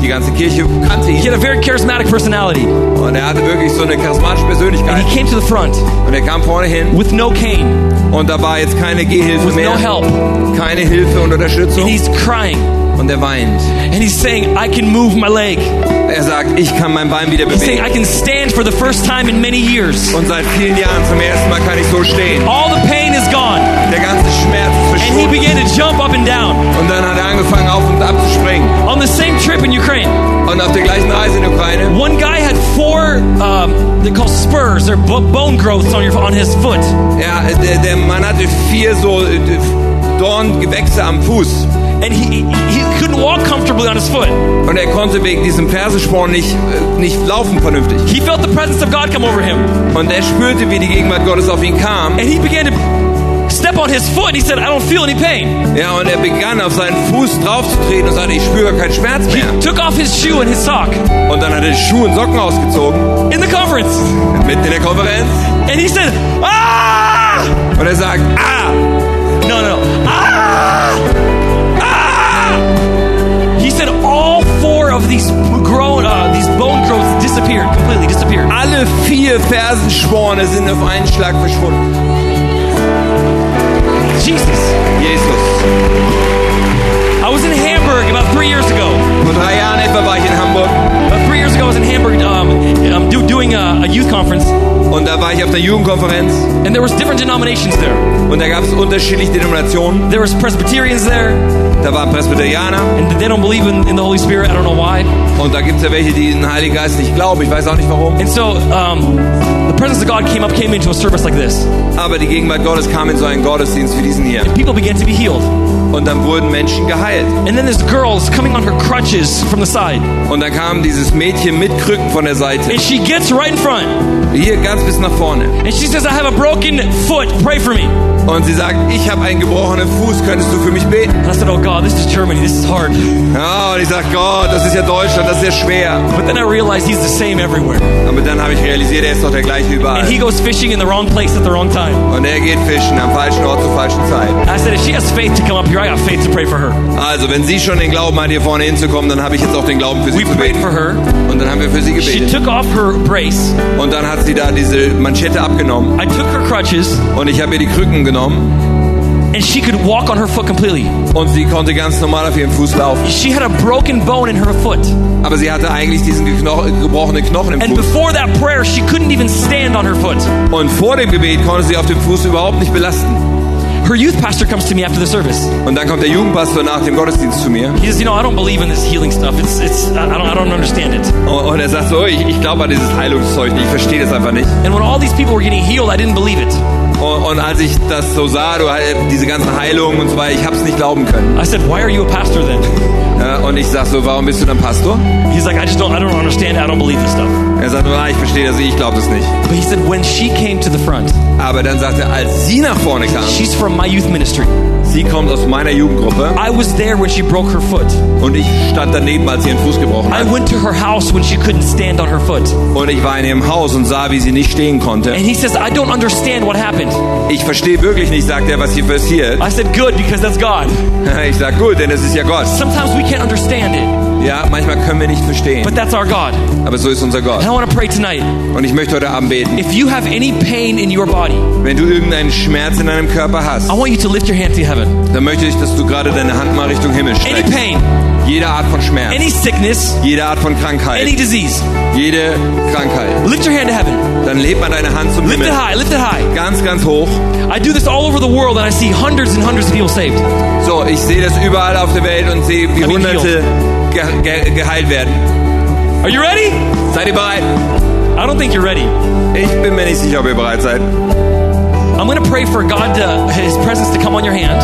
B: Die ganze Kirche kannte
A: He
B: ihn.
A: had a very charismatic personality.
B: Und er hatte wirklich so eine charismatische
A: And
B: Persönlichkeit.
A: he came to the front
B: Und er kam vorne hin
A: with no cane,
B: und da war jetzt keine Gehhilfe
A: with
B: mehr.
A: no help.
B: Keine Hilfe und
A: And
B: Unterstützung.
A: he's crying.
B: Und er weint.
A: And he's saying, I can move my leg.
B: Er sagt, ich kann mein Bein wieder
A: He's saying,
B: bewegen.
A: I can stand for the first time in many years.
B: Und seit vielen Jahren zum ersten Mal kann ich so stehen.
A: All the pain is gone. He began to jump up and down
B: Und dann hat er angefangen, auf und ab zu springen.
A: on the same trip in Ukraine.
B: Und auf der gleichen Reise in der Ukraine
A: One guy had four, um, they're called spurs, they're bo- bone growths on, your, on his foot.
B: Ja, der, der Mann hatte vier so äh, Dorngewächse am Fuß.
A: And he, he, couldn't walk comfortably on his foot.
B: Und er konnte wegen diesem Fersensporn nicht, äh, nicht laufen vernünftig.
A: He felt the presence of God come over him.
B: Und er spürte, wie die Gegenwart Gottes auf ihn kam.
A: And he began to on his foot. He said, I don't feel any pain.
B: Ja, und er begann auf seinen Fuß draufzutreten und sagte, ich spüre keinen Schmerz
A: He
B: mehr.
A: took off his shoe and his sock
B: Und dann hat er Schuhe und Socken ausgezogen,
A: in the conference.
B: mitten in der Konferenz.
A: And he said, Ah!
B: Und er sagt, ah,
A: No, no, no. Ah! Ah! of these grown, uh, these bone growths disappeared completely, disappeared.
B: Alle vier Fersensporne sind auf einen Schlag verschwunden.
A: Jesus.
B: Jesus.
A: I was in Hamburg about three years ago.
B: Vor drei Jahren etwa war ich in Hamburg
A: About three years ago, I was in Hamburg um, do, doing a, a youth conference,
B: und da war ich auf einer Jugendkonferenz
A: and there was different denominations there.
B: und da gab es unterschiedliche Denominationen.
A: There was Presbyterians there,
B: Da waren Presbyterianer
A: and they don't believe in, in the Holy Spirit. I don't know why.
B: und da gibt es ja welche, die in den Heiligen Geist nicht glauben. Ich weiß auch nicht warum.
A: And so um, the presence of God came up, came into a service like this.
B: Aber die Gegenwart Gottes kam in so einen Gottesdienst wie diesen hier.
A: People began to be healed.
B: Und dann wurden Menschen geheilt.
A: And then this girl is coming on her crutches from the side.
B: Und dann kam dieses Mädchen mit Krücken von der Seite.
A: And she gets right in front.
B: Hier ganz bis nach vorne.
A: And she says, I have a broken foot. Pray for me.
B: Und sie sagt, ich habe einen gebrochenen Fuß, könntest du für mich beten?
A: And I said, Oh God, this is Germany. This is hard.
B: Ja, und ich sag, Gott, das ist ja Deutschland, das ist sehr schwer.
A: But then I realized he's the same everywhere.
B: Aber dann habe ich realisiert, er ist doch der gleiche überall.
A: And he goes fishing in the wrong place at the wrong time.
B: Und er geht fischen am falschen Ort zur falschen Zeit.
A: I said, if she has faith to come up here, I got faith to pray for her.
B: Also, wenn sie schon den Glauben hat, hier vorne hinzukommen, dann habe ich jetzt auch den Glauben für sie
A: We
B: zu beten.
A: for her.
B: Und dann haben wir für sie
A: She
B: gebetet.
A: took off her brace.
B: Und dann hat sie da diese Manschette abgenommen.
A: I took her crutches,
B: Und ich habe ihr die Krücken genommen.
A: and she could walk on her foot completely.
B: Und sie konnte ganz normal auf ihrem Fuß laufen.
A: She had a broken bone in her foot.
B: Aber sie hatte eigentlich diesen gekno gebrochenen Knochen im
A: And
B: Fuß.
A: before that prayer, she couldn't even stand on her foot.
B: Und vor dem Gebet konnte sie auf dem Fuß überhaupt nicht belasten.
A: Her youth pastor comes to me after the service.
B: Und dann kommt der Jugendpastor nach dem Gottesdienst zu mir.
A: He says, You know, I don't believe in this healing stuff. It's, it's, I don't, I don't understand it.
B: Und er sagt so, ich, ich glaube an dieses Heilungszeug nicht, ich verstehe das einfach nicht.
A: And when all these people were getting healed, I didn't believe it.
B: Und, und als ich das so sah, du, diese ganzen Heilungen und so weiter, ich habe es nicht glauben können.
A: I said, Why are you a pastor then?
B: Ja, und ich sag so, warum bist du dann Pastor?
A: He's like, I just don't, I don't understand. I don't believe this stuff.
B: Er sagt, ah, ich verstehe das, ich glaube das nicht.
A: But he said, when she came to the front,
B: Aber dann sagt er, als sie nach vorne kam,
A: she's from my youth ministry.
B: Sie kommt aus meiner Jugendgruppe
A: I was there when she broke her foot.
B: und ich stand daneben, als sie ihren Fuß gebrochen
A: I
B: hat.
A: went to her house when she couldn't stand on her foot.
B: Und ich war in ihrem Haus und sah, wie sie nicht stehen konnte.
A: And he says, I don't understand what happened.
B: Ich verstehe wirklich nicht, sagt er, was hier passiert.
A: I said, Good, because that's God.
B: Ich sag, gut, denn es ist ja Gott.
A: Sometimes we can't understand it,
B: Ja, manchmal können wir nicht verstehen,
A: but that's our God.
B: aber so ist unser Gott.
A: And I want to pray tonight.
B: Und ich möchte heute Abend beten.
A: If you have any pain in your body,
B: Wenn du irgendeinen Schmerz in deinem Körper hast,
A: I want you to lift your hand to heaven.
B: dann möchte ich, dass du gerade deine Hand mal Richtung Himmel
A: Any
B: streckst.
A: pain,
B: Jede Art von Schmerz,
A: any sickness,
B: jede Art von
A: any
B: Krankheit,
A: disease,
B: jede Krankheit.
A: lift your hand to heaven.
B: Dann hebt man deine Hand zum
A: Lift it
B: Himmel.
A: high, lift it high.
B: Ganz, ganz hoch.
A: I do this all over the world and I see hundreds and hundreds of people saved.
B: So, ich sehe das überall auf der Welt und sehe, wie
A: Kann ich
B: Hunderte ge ge geheilt werden.
A: Are you ready?
B: Seid ihr bereit?
A: I don't think you're ready.
B: Ich bin mir nicht sicher, ob ihr bereit seid.
A: I'm going to pray for God to, His presence to come on your hand.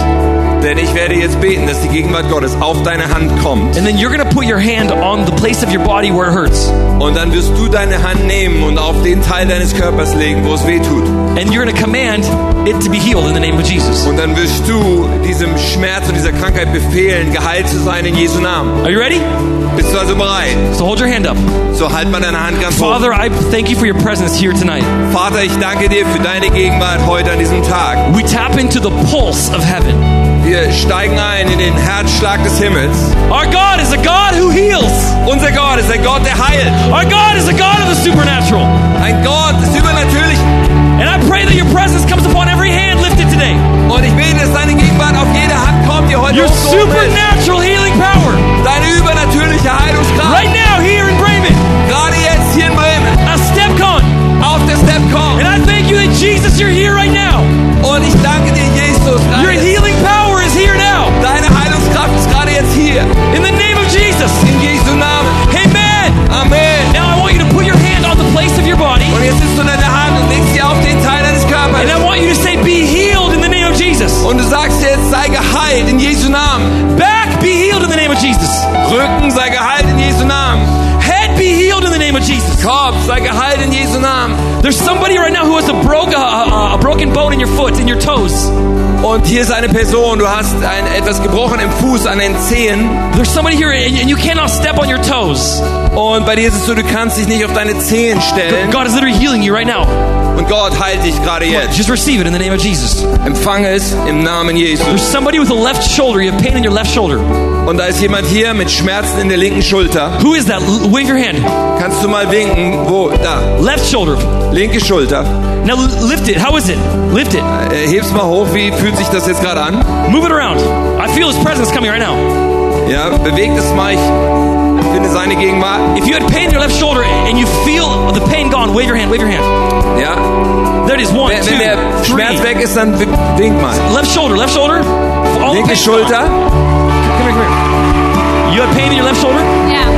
B: Denn ich werde jetzt beten, dass die Gegenwart Gottes auf deine Hand kommt.
A: And then you're going to put your hand on the place of your body where it hurts.
B: Und dann wirst du deine Hand nehmen und auf den Teil deines Körpers legen, wo es weh tut.
A: And you're going to command it to be healed in the name of Jesus.
B: Und dann wirst du diesem Schmerz und dieser Krankheit befehlen, geheilt zu sein in Jesu Namen.
A: Are you ready?
B: Bist du also bereit?
A: So hold your hand up.
B: So halt mal deine Hand ganz hoch.
A: Father, I thank you for your presence here tonight.
B: Vater, ich danke dir für deine Gegenwart heute an diesem Tag.
A: We tap into the pulse of heaven.
B: Wir steigen ein in den Herzschlag des Himmels.
A: Our God is a God who heals.
B: Unser Gott ist ein Gott, der heilt.
A: Our God is a God of the supernatural.
B: Ein Gott des Übernatürlichen.
A: And I pray that your presence comes upon every hand lifted today.
B: Und ich bete, dass deine Gegenwart auf jede Hand kommt, die heute
A: Your
B: hochgehoben ist.
A: supernatural healing power.
B: Deine übernatürliche Heilungskraft.
A: Right now, here in Bremen,
B: Gerade jetzt hier in Bremen.
A: a StepCon.
B: Auf der Stepcom.
A: And I thank you that Jesus, you're here right now.
B: Und ich danke hier.
A: In the name of Jesus.
B: In Jesu Namen.
A: Amen.
B: Amen.
A: Now I want you to put your hand on the place of your body.
B: Und jetzt nimmst du deine Hand und legst sie auf den Teil deines Körpers.
A: And I want you to say, be healed in the name of Jesus.
B: Und du sagst jetzt, sei geheilt in Jesu Namen.
A: Back, be healed in the name of Jesus.
B: Rücken, sei geheilt in Jesu Namen.
A: Head, be healed in the name of Jesus.
B: Kopf, sei geheilt in Jesu Namen.
A: There's somebody right now who has a, broke, a, a, a broken bone in your foot, in your toes.
B: Und hier ist eine Person, du hast ein, etwas gebrochen im Fuß, an den Zehen.
A: There's somebody here and, you cannot step on your toes.
B: Und bei dir ist es so, du kannst dich nicht auf deine Zehen stellen.
A: God is literally healing you right now.
B: Und Gott heilt dich gerade jetzt.
A: Just receive it in the name of Jesus.
B: Empfange es im Namen Jesus.
A: There's somebody with a left shoulder. You have pain in your left shoulder.
B: Und da ist jemand hier mit Schmerzen in der linken Schulter.
A: Who is that? Wave your hand.
B: Kannst du mal winken? Wo? Da.
A: Left shoulder.
B: Linke Schulter.
A: Now lift it. How is it? Lift it.
B: Äh, heb's mal hoch. Wie fühlt sich das jetzt gerade an?
A: Move it around. I feel His presence coming right now.
B: Ja, bewegt es mal. Ich finde seine Gegenwart.
A: If you had pain in your left shoulder and you feel the pain gone, wave your hand. Wave your hand.
B: Ja.
A: There it is. One,
B: Wenn,
A: two,
B: wenn der Schmerz
A: three.
B: weg ist, dann wi- wink mal.
A: Left shoulder. Left shoulder. All
B: Linke Schulter.
A: gone. Come here. Come here. You had pain in your left shoulder,
C: Yeah,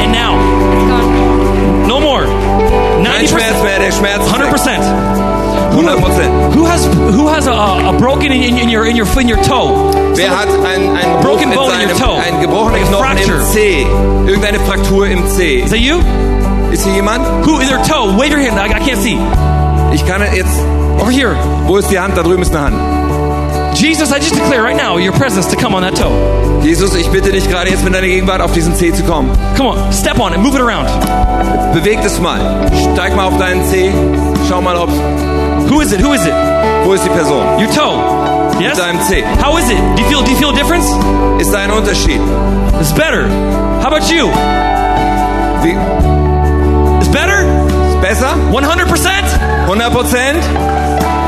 A: and now
C: it's gone.
A: no more.
B: Kein Schmerz mehr. Der Schmerz ist
A: Hundred
B: weg.
A: percent.
B: 100 Prozent.
A: Who has who has a, a broken in, in, in your in your in your toe?
B: Wer hat ein, ein,
A: broken
B: in
A: bone in your toe.
B: ein gebrochener Knochen im C? Irgendeine Fraktur im C.
A: Is that you?
B: Ist hier jemand?
A: Who is their toe? Wave your hand. I, I can't see.
B: Ich kann jetzt.
A: Over here.
B: Wo ist die Hand? Da drüben ist eine Hand.
A: Jesus, I just declare right now your presence to come on that toe.
B: Jesus, ich bitte dich gerade jetzt mit deiner Gegenwart auf diesen C zu kommen.
A: Come on, step on it, move it around.
B: Beweg es mal. Steig mal auf deinen C. Schau mal, ob.
A: Who is it? Who is it?
B: Wo ist die Person?
A: Your toe. Yes.
B: Deinem C.
A: How is it? Do you feel? Do you feel a difference?
B: Ist da ein Unterschied?
A: It's better. How about you?
B: Wie,
A: It's better.
B: ist besser?
A: 100 percent.
B: 100 Prozent?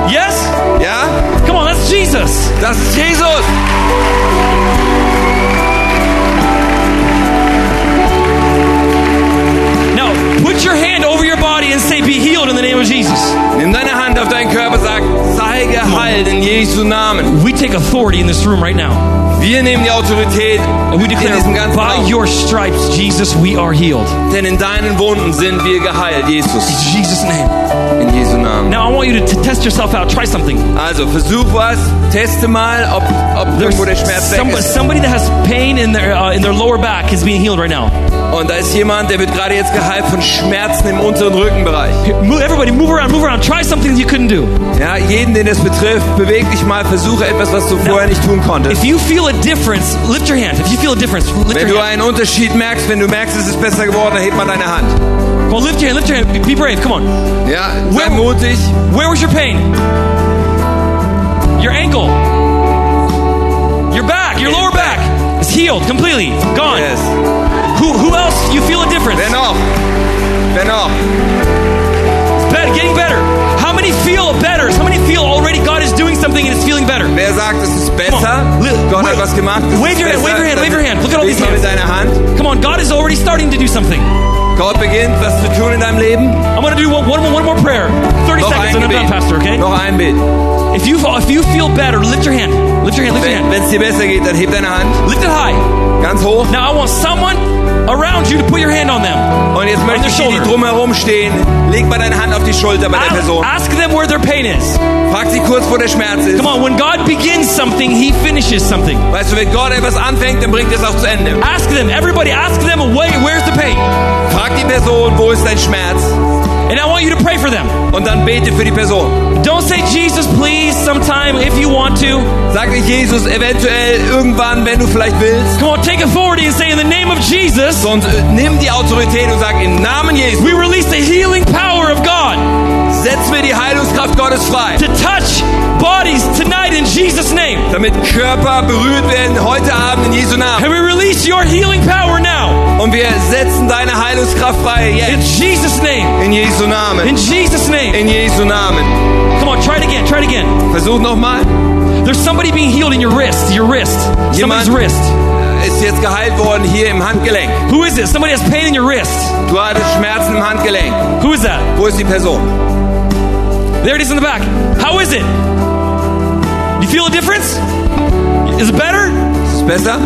A: Yes.
B: Ja?
A: Come on, that's Jesus.
B: Das ist Jesus.
A: Put your hand over your body and say, "Be healed in the name of Jesus."
B: Nimm deine Hand auf deinen Körper, sag, sei geheilt in Jesu Namen.
A: We take authority in this room right now,
B: Wir nehmen die Autorität
A: and we
B: in
A: declare,
B: diesem ganzen
A: by
B: Raum.
A: your stripes, Jesus, we are healed.
B: Denn in deinen Wunden sind wir geheilt, Jesus.
A: In Jesus' name.
B: In Jesu Namen.
A: Now I want you to t- test yourself out. Try something.
B: Also, versuch was, teste mal, ob, ob irgendwo der Schmerz weg
A: somebody,
B: ist.
A: somebody that has pain in their uh, in their lower back is being healed right now.
B: Und da ist jemand, der wird gerade jetzt geheilt von Schmerzen im unteren Rückenbereich.
A: Everybody, move around, move around. Try something you couldn't do.
B: Ja, jeden, den es betrifft, beweg dich mal, versuche etwas, was du vorher nicht tun konntest.
A: If you feel a difference, lift your hand. If you feel a difference, lift
B: Wenn
A: your
B: du einen Unterschied merkst, wenn du merkst, es ist besser geworden, dann heb mal deine Hand.
A: Come on, lift your hand. Lift your hand. Be- Be brave. Come on.
B: Ja,
A: Where-
B: sei mutig.
A: Where was your pain? Your ankle. Your back. Your lower back. It's healed completely. Gone.
B: Yes.
A: Who who else? You feel a difference?
B: Wer noch? Wer noch?
A: Better, getting better. How many feel better? How many feel already God is doing something and it's feeling better?
B: Wer sagt, es ist besser?
A: Come on. Li-
B: Gott hat was gemacht.
A: wave your hand, wave your hand, wave your hand. Look at all these hands.
B: deiner Hand.
A: Come on, God is already starting to do something.
B: Gott beginnt, was zu tun in deinem Leben.
A: I'm going to do one, one, more- one more prayer. 30
B: Noch
A: seconds and I'm done, Pastor, okay?
B: Noch ein Bild.
A: If you, if you feel better, lift your hand. Lift your hand, lift your hand.
B: wenn es dir besser geht, dann heb deine Hand
A: Lift it high.
B: ganz hoch.
A: Now I want someone around you to put your hand on them.
B: Und jetzt möchte ich die, die drumherum stehen. Leg mal deine Hand auf die Schulter bei der Person.
A: Ask, them where their pain is.
B: Frag sie kurz, wo der Schmerz ist.
A: Come on, when God begins something, He finishes something.
B: Weißt du, wenn Gott etwas anfängt, dann bringt es auch zu Ende.
A: Ask them, everybody, ask them, where, where's the pain?
B: Frag die Person, wo ist dein Schmerz?
A: And I want you to pray for them.
B: Und dann bete für die Person.
A: Don't say, Jesus, please, sometime if you want to.
B: Sag nicht Jesus, eventuell irgendwann, wenn du vielleicht willst.
A: Come on, take authority and say, in the name of Jesus,
B: Sondern äh, nimm die Autorität und sag im Namen Jesu,
A: we release the healing power of God
B: setz mir die Heilungskraft Gottes frei.
A: to touch bodies tonight in Jesus' name.
B: Damit Körper berührt werden heute Abend in Jesu Namen.
A: And we release your healing power now.
B: Und wir setzen deine Heilungskraft frei
A: In. Jesus' name.
B: In Jesu Namen.
A: In Jesus' name.
B: In Jesu Namen.
A: Come on, try it again. Try it again.
B: Versuch nochmal.
A: There's somebody being healed in your wrist. Your wrist. Somebody's wrist.
B: Ist jetzt geheilt worden hier im Handgelenk.
A: Who is it? Somebody has pain in your wrist.
B: Du hattest Schmerzen im Handgelenk.
A: Who is that?
B: Wo ist die Person?
A: There it is in the back. How is it? You feel a difference? Is it better?
B: Ist es besser?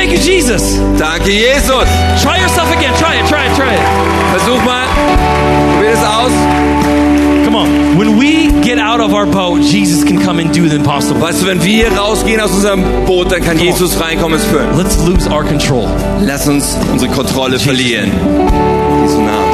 A: Thank you, Jesus.
B: Danke, Jesus.
A: Try yourself again. Try it, try it, try it.
B: Versuch mal. Probier es aus.
A: Come on. When we get out of our boat, Jesus can come and do the impossible.
B: Weißt du, wenn wir rausgehen aus unserem Boot, dann kann Jesus reinkommen und es führen.
A: Let's lose our control.
B: Lass uns unsere Kontrolle verlieren. In Jesu Namen.